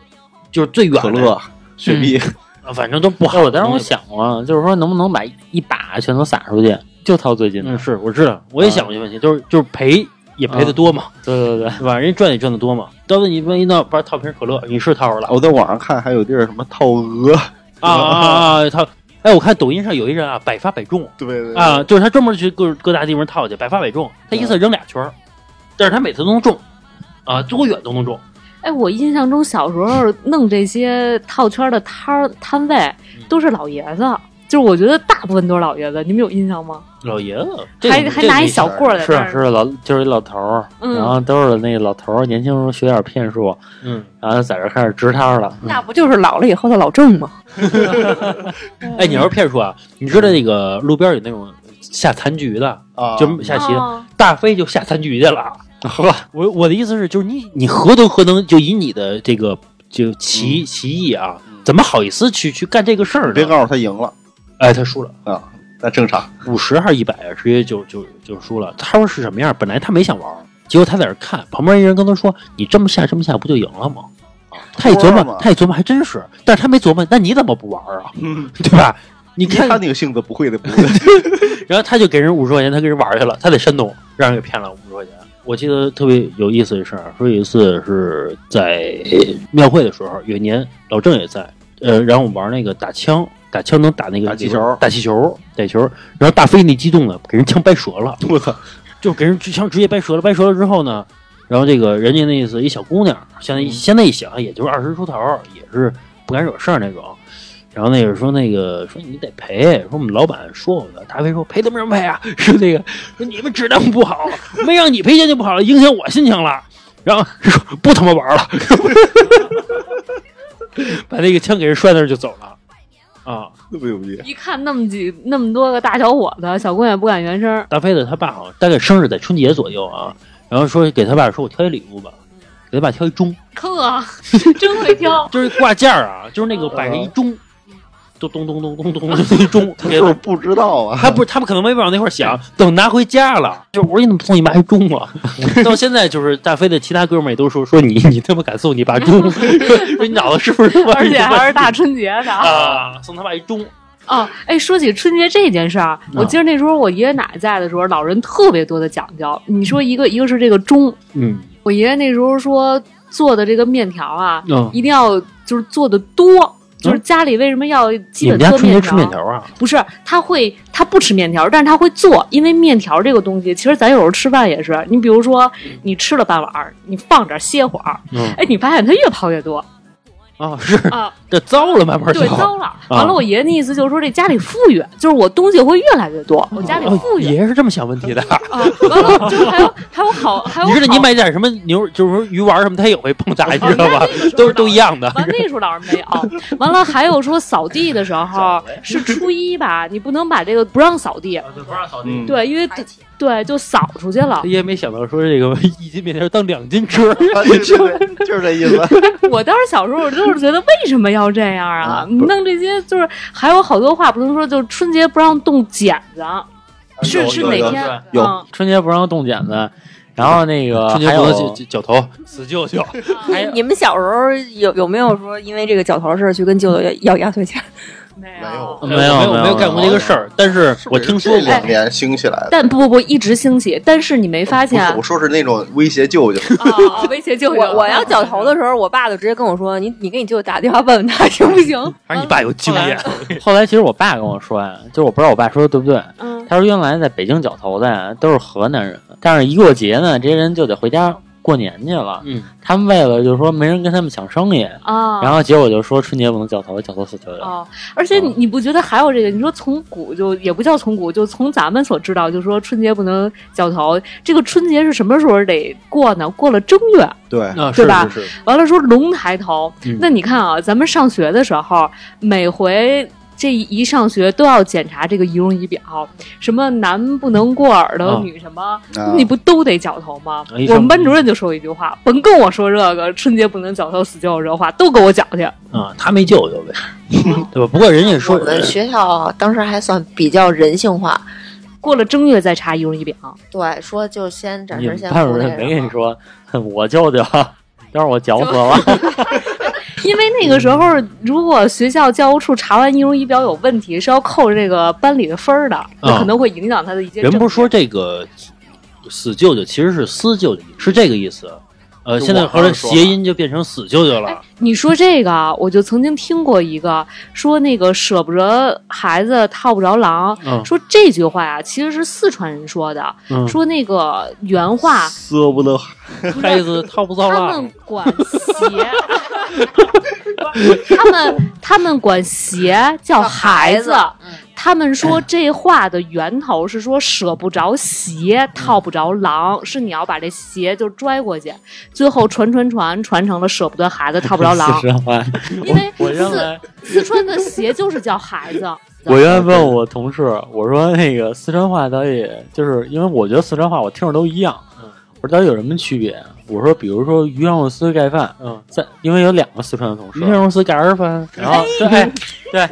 就是最远的可乐、雪碧，啊反正都不好。哎我当时我，想过，就是说能不能把一把全都撒出去，就掏最近的。嗯，是我知道，我也想过这个问题，就是就是赔也赔的多嘛，对对对，对吧？人家赚也赚的多嘛。到时候你万一闹把套瓶可乐，你是套着了我在网上看还有地儿什么套鹅，啊啊啊啊！套，哎，我看抖音上有一人啊，百发百中对对对啊，就是他专门去各各大地方套去，百发百中，他一次扔俩圈儿，但是他每次都能中，啊，多远都能中。哎，我印象中小时候弄这些套圈的摊儿摊位都是老爷子，就是我觉得大部分都是老爷子，你们有印象吗？老爷子，还还拿一小棍儿是是老就是一老头儿，嗯然后都是那老头儿，年轻时候学点骗术，嗯，然后在这儿开始支摊儿了。那不就是老了以后的老郑吗？哎，你要是骗术啊，你知道那个路边有那种下残局的，啊，就下棋大飞就下残局去了。我我的意思是，就是你你何德何能，就以你的这个就棋棋艺啊，怎么好意思去去干这个事儿呢？别告诉他赢了哎，他输了啊，那正常。五十还是一百啊，直接就就就输了。他说是什么样？本来他没想玩儿，结果他在那儿看，旁边一人跟他说：“你这么下这么下不就赢了吗？”他一琢磨他一琢磨还真是，但是他没琢磨，那你怎么不玩儿啊？嗯，对吧？你你看他那个性子不会的不会的，然后他就给人五十块钱，他给人玩去了，他在山东让人给骗了五十块钱。我记得特别有意思的事儿，说有一次是在庙会的时候，有一年老郑也在，呃，然后我们玩那个打枪，打枪能打那个打气球打气球，打球，然后大飞那激动的，给人枪掰折了，我操！就给人枪直接掰折了，掰折了之后呢，然后这个人家那意思一小姑娘，现在一现在一想也就是二十出头，也是不敢惹事儿那种。然后那个说那个说你得赔，说我们老板说我的，大飞说赔他妈什么赔啊？说那个说你们质量不好，没让你赔钱就不好了，影响我心情了。然后说不他妈玩了，把那个枪给人摔那儿就走了。啊，那么牛逼，一看那么几那么多个大小伙子，小姑娘也不敢原声。大飞的他爸好像大概生日在春节左右啊，然后说给他爸说我挑一礼物吧，给他爸挑一钟，呵，真会挑。就是挂件儿啊，就是那个摆着一钟，咚咚咚咚咚咚钟，他是不是不知道啊？他不，他们可能没往那块儿想，等拿回家了，就是我说你怎么送你妈一钟啊？到现在就是大飞的其他哥们儿也都说说你你他妈敢送你爸钟，说你脑子是不是而且还是大春节的啊，送他爸一钟，啊，哎，说起春节这件事儿，我记得那时候我爷爷奶奶在的时候，老人特别多的讲究。你说一个一个是这个钟，嗯我爷爷那时候说做的这个面条啊，嗯，一定要就是做的多，就是家里为什么要基本吃面条？啊？不是，他会他不吃面条，但是他会做，因为面条这个东西，其实咱有时候吃饭也是，你比如说你吃了半碗儿，你放这儿歇会儿，嗯哎，你发现它越泡越多啊，是啊，这糟了，慢慢对，糟。了。完了，我爷爷的意思就是说，这家里富裕，就是我东西会越来越多，我家里哦富裕爷爷是这么想问题的。啊。完了，就是还有还有好还有你知道你买点什么牛，就是说鱼丸什么，他也会碰砸，你知道吧？都是都一样的。完那时候倒是没有。完了，还有说扫地的时候是初一吧，你不能把这个不让扫地，不让扫地，对，因为对就扫出去了。爷爷没想到说这个 一斤面条当两斤吃，啊对对对，就是这意思。我当时小时候我就是觉得为什么要这样啊？你弄这些就是还有好多话不能说，就是春节不让动剪子，是是哪天？有嗯春节不让动剪子，然后那个春节还有不能绞绞头，死舅舅。还有你们小时候有有没有说因为这个绞头事儿去跟舅舅要要压岁钱？没没有没有没有没有干过这个事儿，但是我听说过两年兴起来的。但不不不，一直兴起。但是你没发现，我说是那种威胁舅舅，威胁舅舅。我我要绞头的时候，我爸就直接跟我说：“你你给你舅舅打电话问问他行不行还是你爸有经验。后来其实我爸跟我说呀，就是我不知道我爸说的对不对，嗯他说原来在北京绞头的呀都是河南人，但是一过节呢，这些人就得回家过年去了。嗯，他们为了就是说没人跟他们抢生意，啊，然后结果就说春节不能绞头，绞头死球去了。哦，而且你你不觉得还有这个？你说从古就也不叫从古，就从咱们所知道，就说春节不能绞头。这个春节是什么时候得过呢？过了正月，对，啊，对吧是是是，完了说龙抬头。嗯那你看啊，咱们上学的时候，每回这一上学都要检查这个仪容仪表，什么男不能过耳朵，啊。女什么，啊。你不都得绞头吗？啊我们班主任就说一句话，甭跟我说这个春节不能绞头，死就有这话，都给我绞去。啊，他没救救呗，对吧？不过人家说我们学校当时还算比较人性化，过了正月再查仪容仪表，对，说就先暂时先班主任没跟你说，我舅舅，要是我绞死了，因为那个时候如果学校教务处查完仪容仪表有问题，是要扣这个班里的分儿的，那可能会影响他的一些。人不是说这个死舅舅其实是私舅舅，是这个意思。呃，现在后来谐音就变成死舅舅了。你说这个，我就曾经听过一个说那个舍不得孩子套不着狼，嗯说这句话呀、其实是四川人说的，嗯，说那个原话 舍不得 孩子套不着狼 他们。管鞋，他们他们管鞋叫孩子。他们说这话的源头是说舍不着鞋，套不着狼，是你要把这鞋就拽过去，最后传传传传成了舍不得孩子套不着狼 四，川话。因为四来四川的鞋就是叫孩子。我原来问我同事，我说那个四川话到底就是因为我觉得四川话我听着都一样，嗯我说到底有什么区别？我说比如说鱼香肉丝盖饭，嗯，在因为有两个四川的同事鱼，香肉丝盖儿饭。然后 对对，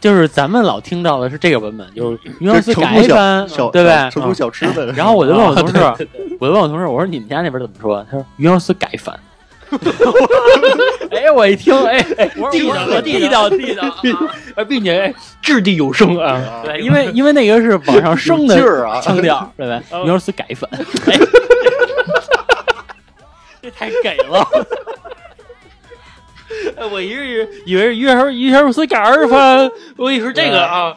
就是咱们老听到的是这个版本，就是鱼香肉丝盖饭，小对呗？成都小吃的。然后我就问我同事啊对对，我就问我同事，我说你们家那边怎么说？他说鱼香肉丝盖饭。哎，我一听，哎哎，地道地道地道，啊，并且哎掷地有声啊。对，因为因为那个是往上升的劲儿啊腔调，对吧？鱼香肉丝盖饭，太给了。哎我一直以为是鱼香鱼香肉丝盖儿饭，我以为是这个啊。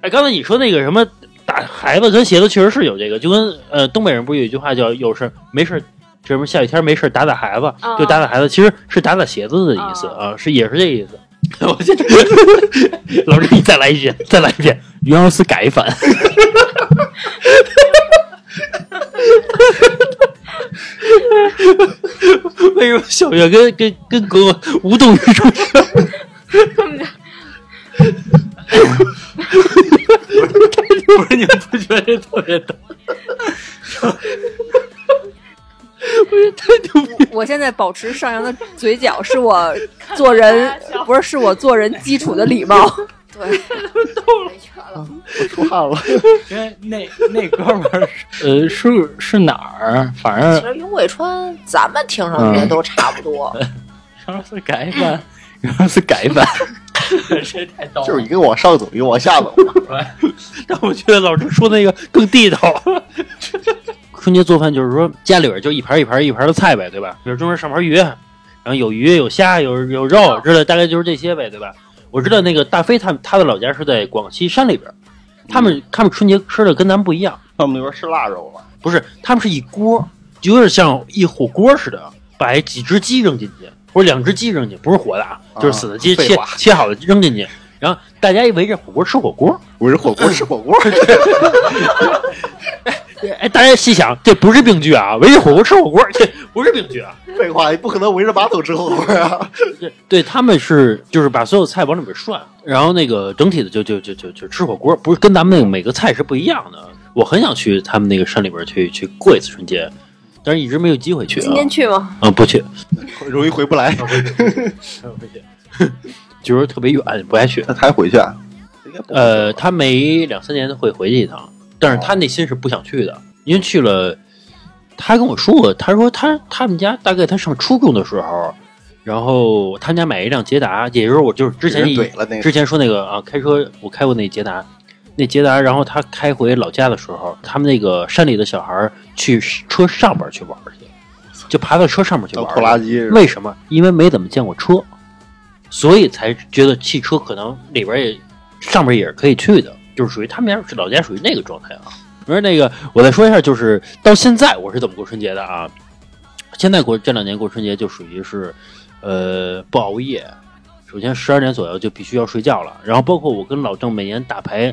哎，刚才你说那个什么打孩子跟鞋子，确实是有这个，就跟呃东北人不是有一句话叫有事没事。这什么下雨天没事打打孩子，啊就打打孩子，其实是打打鞋子的意思啊，是也是这意思。我现在老师，你再来一遍，再来一遍。鱼香肉丝盖饭，为什么小月跟跟跟哥哥无动于衷？不是你们不觉得这特别逗？我现在保持上扬的嘴角，是我做人不是是我做人基础的礼貌。对，没权了。我出汗了，因为那那哥们儿，呃，是是哪儿？反正其实云贵川咱们听上去都差不多，鱼香肉丝盖饭，鱼香肉丝盖饭，这太逗了。就是一个往上走，一个往下走。但我觉得老师说那个更地道。春节做饭就是说家里边就一盘一盘一盘的菜呗，对吧？比如中间上盘鱼，然后有鱼有虾有有肉之类，大概就是这些呗，对吧？我知道那个大飞他他的老家是在广西山里边，他们他们春节吃的跟咱们不一样，他们那边吃腊肉了，不是他们是一锅，就有点像一火锅似的，把几只鸡扔进去，或者两只鸡扔进去，不是活的啊，就是死的鸡切切好了扔进去，然后大家一围着火锅吃火锅。围着火锅吃火锅，哎，大家细想，这不是病句啊！围着火锅吃火锅，这不是病句啊！废话，不可能围着马桶吃火锅啊！对对，他们是就是把所有菜往里面涮，然后那个整体的就就就就就吃火锅，不是跟咱们那个每个菜是不一样的。我很想去他们那个山里边去去过一次春节，但是一直没有机会去啊。今天去吗？嗯，不去，容易回不来。不去，就是特别远，不爱去。他才回去啊？呃，他每两三年会回去一趟，但是他内心是不想去的，因为去了，他跟我说过，他说他他们家大概他上初中的时候，然后他们家买一辆捷达，也就是我就是之前一人怼了那个之前说那个啊，开车我开过那捷达，那捷达，然后他开回老家的时候，他们那个山里的小孩儿去车上边去玩去，就爬到车上面去玩当拖拉机。为什么？因为没怎么见过车，所以才觉得汽车可能里边也上面也是可以去的，就是属于他们家是老家属于那个状态啊。不是那个，我再说一下，就是到现在我是怎么过春节的啊？现在过这两年过春节就属于是，呃，不熬夜。首先十二点左右就必须要睡觉了，然后包括我跟老郑每年打牌，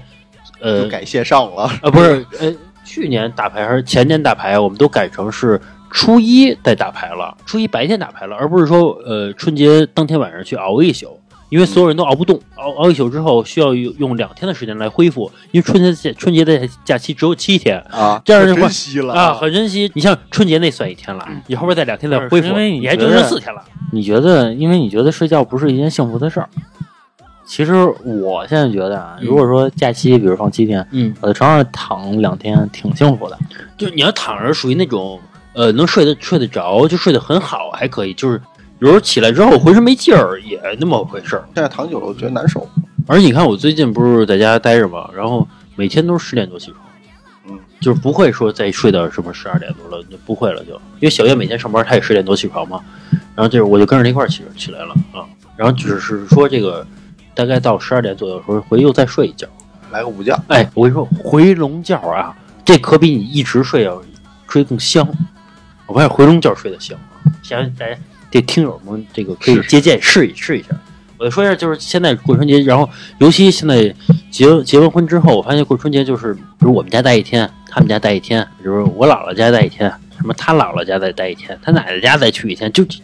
呃，改线上了，啊，不是，呃，去年打牌还是前年打牌，我们都改成是初一再打牌了，初一白天打牌了，而不是说呃春节当天晚上去熬一宿。因为所有人都熬不动，熬熬一宿之后需要用用两天的时间来恢复，因为春节假春节的假期只有七天啊，这样的话珍惜了啊，很珍惜。你像春节那算一天了，你后边再两天再恢复，是因为你你还就觉得剩四天了。你觉得，因为你觉得睡觉不是一件幸福的事儿。其实我现在觉得啊，嗯如果说假期，比如放七天，嗯，我在床上躺两天，挺幸福的。就你要躺着，属于那种呃能睡得睡得着，就睡得很好，还可以。就是有时候起来之后浑身没劲儿，也那么回事儿。现在躺久了我觉得难受。而且你看，我最近不是在家待着嘛，然后每天都是十点多起床，嗯，就是不会说再睡到什么十二点多了，就不会了就，因为小月每天上班，她也十点多起床嘛，然后就是我就跟着她一块儿起起来了啊，然后只是说这个大概到十二点左右的时候回去又再睡一觉，来个午觉，哎，我跟你说，回笼觉啊，这可比你一直睡要睡得更香。我发现回笼觉睡得香。想大家这听友们这个可以借鉴试一试一下。我就说一下，就是现在过春节，然后尤其现在结结完婚之后，我发现过春节就是，比如我们家待一天，他们家待一天，比如我姥姥家待一天，什么他姥姥家再待一天，他奶奶家再去一天，就就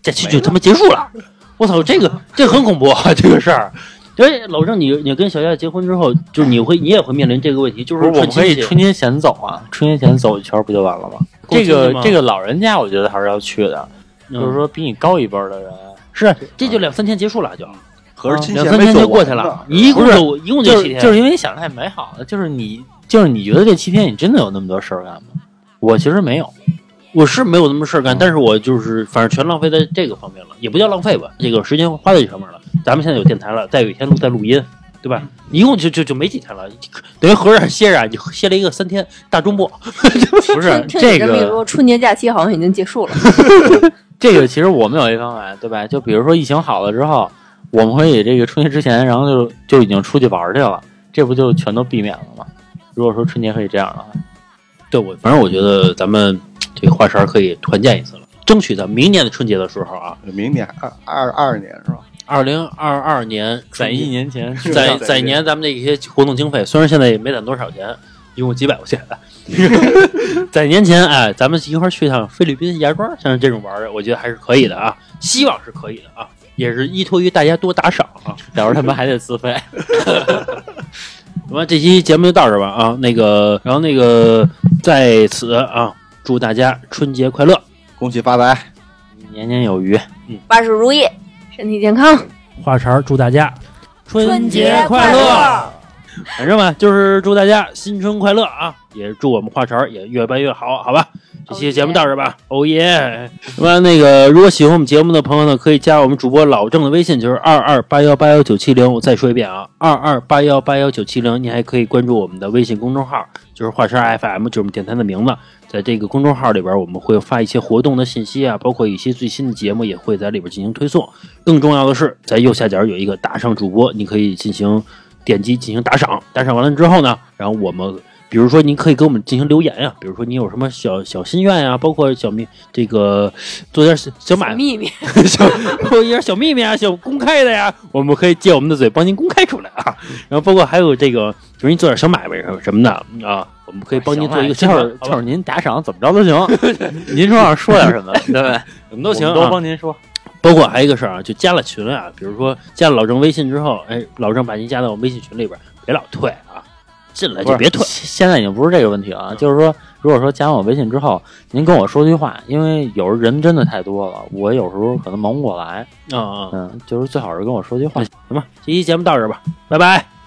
假期就他妈结束了。我操，这个这个很恐怖啊，这个事儿。哎，老郑，你你跟小夏结婚之后，就是你会你也会面临这个问题，就是我们可以春节前走啊，春节前走一圈不就完了吗？这个这个老人家，我觉得还是要去的，嗯就是说比你高一辈儿的人，是这就两三天结束了，就合着两三天就过去了，你一共就一共就七天，就是因为你想太美好了，就是你就是你觉得这七天你真的有那么多事儿干吗？我其实没有，我是没有那么事儿干，嗯但是我就是反正全浪费在这个方面了，也不叫浪费吧，这个时间花在这上面了。咱们现在有电台了，再有一天录在录音，对吧？一共就就就没几天了，等于合着歇着啊，你歇了一个三天大周末。不是听这你这么一个说，春节假期好像已经结束了。这个，其实我们有一方法，对吧？就比如说疫情好了之后，我们可以这个春节之前，然后就就已经出去玩儿去了，这不就全都避免了吗？如果说春节可以这样的话，对我，反正我觉得咱们这个花勺可以团建一次了，争取在明年的春节的时候啊，明年二二二二年是吧？二零二二年在一年前去在在在年咱们的一些活动经费，虽然现在也没攒多少钱，一共几百块钱，在年前哎，咱们一块儿去趟菲律宾牙庄，像这种玩儿，我觉得还是可以的啊，希望是可以的啊，也是依托于大家多打赏啊。到时候他们还得自费。那么这期节目就到这儿吧啊，那个，然后那个在此啊，祝大家春节快乐，恭喜发财！年年有余。嗯万事如意，身体健康，话茬儿祝大家春节快快乐！反正吧，就是祝大家新春快乐啊！也祝我们话茬也越办越好，好吧？这期节目到这儿吧，哦耶！那么那个，如果喜欢我们节目的朋友呢，可以加我们主播老郑的微信，就是二二八幺八幺九七零。我再说一遍啊，二二八幺八幺九七零。你还可以关注我们的微信公众号，就是话茬 FM，就是我们电台的名字。在这个公众号里边，我们会发一些活动的信息啊，包括一些最新的节目也会在里边进行推送。更重要的是，在右下角有一个打赏主播，你可以进行点击进行打赏。打赏完了之后呢，然后我们比如说您可以给我们进行留言呀、比如说你有什么小小心愿呀、包括小秘这个做点小小买秘密。小做一点小秘密啊，小公开的呀，我们可以借我们的嘴帮您公开出来啊。然后包括还有这个，比如您做点小买卖什么什么的啊，我们可以帮您做一个就是，就是您打赏怎么着都行，您说让说点什么，对不对？什么都行。都帮您说。包括还有一个事儿啊，就加了群啊，比如说加了老郑微信之后，哎，老郑把您加到我们微信群里边，别老退啊，进来就别退。现在已经不是这个问题了，就是说，如果说加完我微信之后，您跟我说句话，因为有时候人真的太多了，我有时候可能忙不过来，啊啊，嗯，就是最好是跟我说句话。行吧，这期节目到这儿吧，拜拜。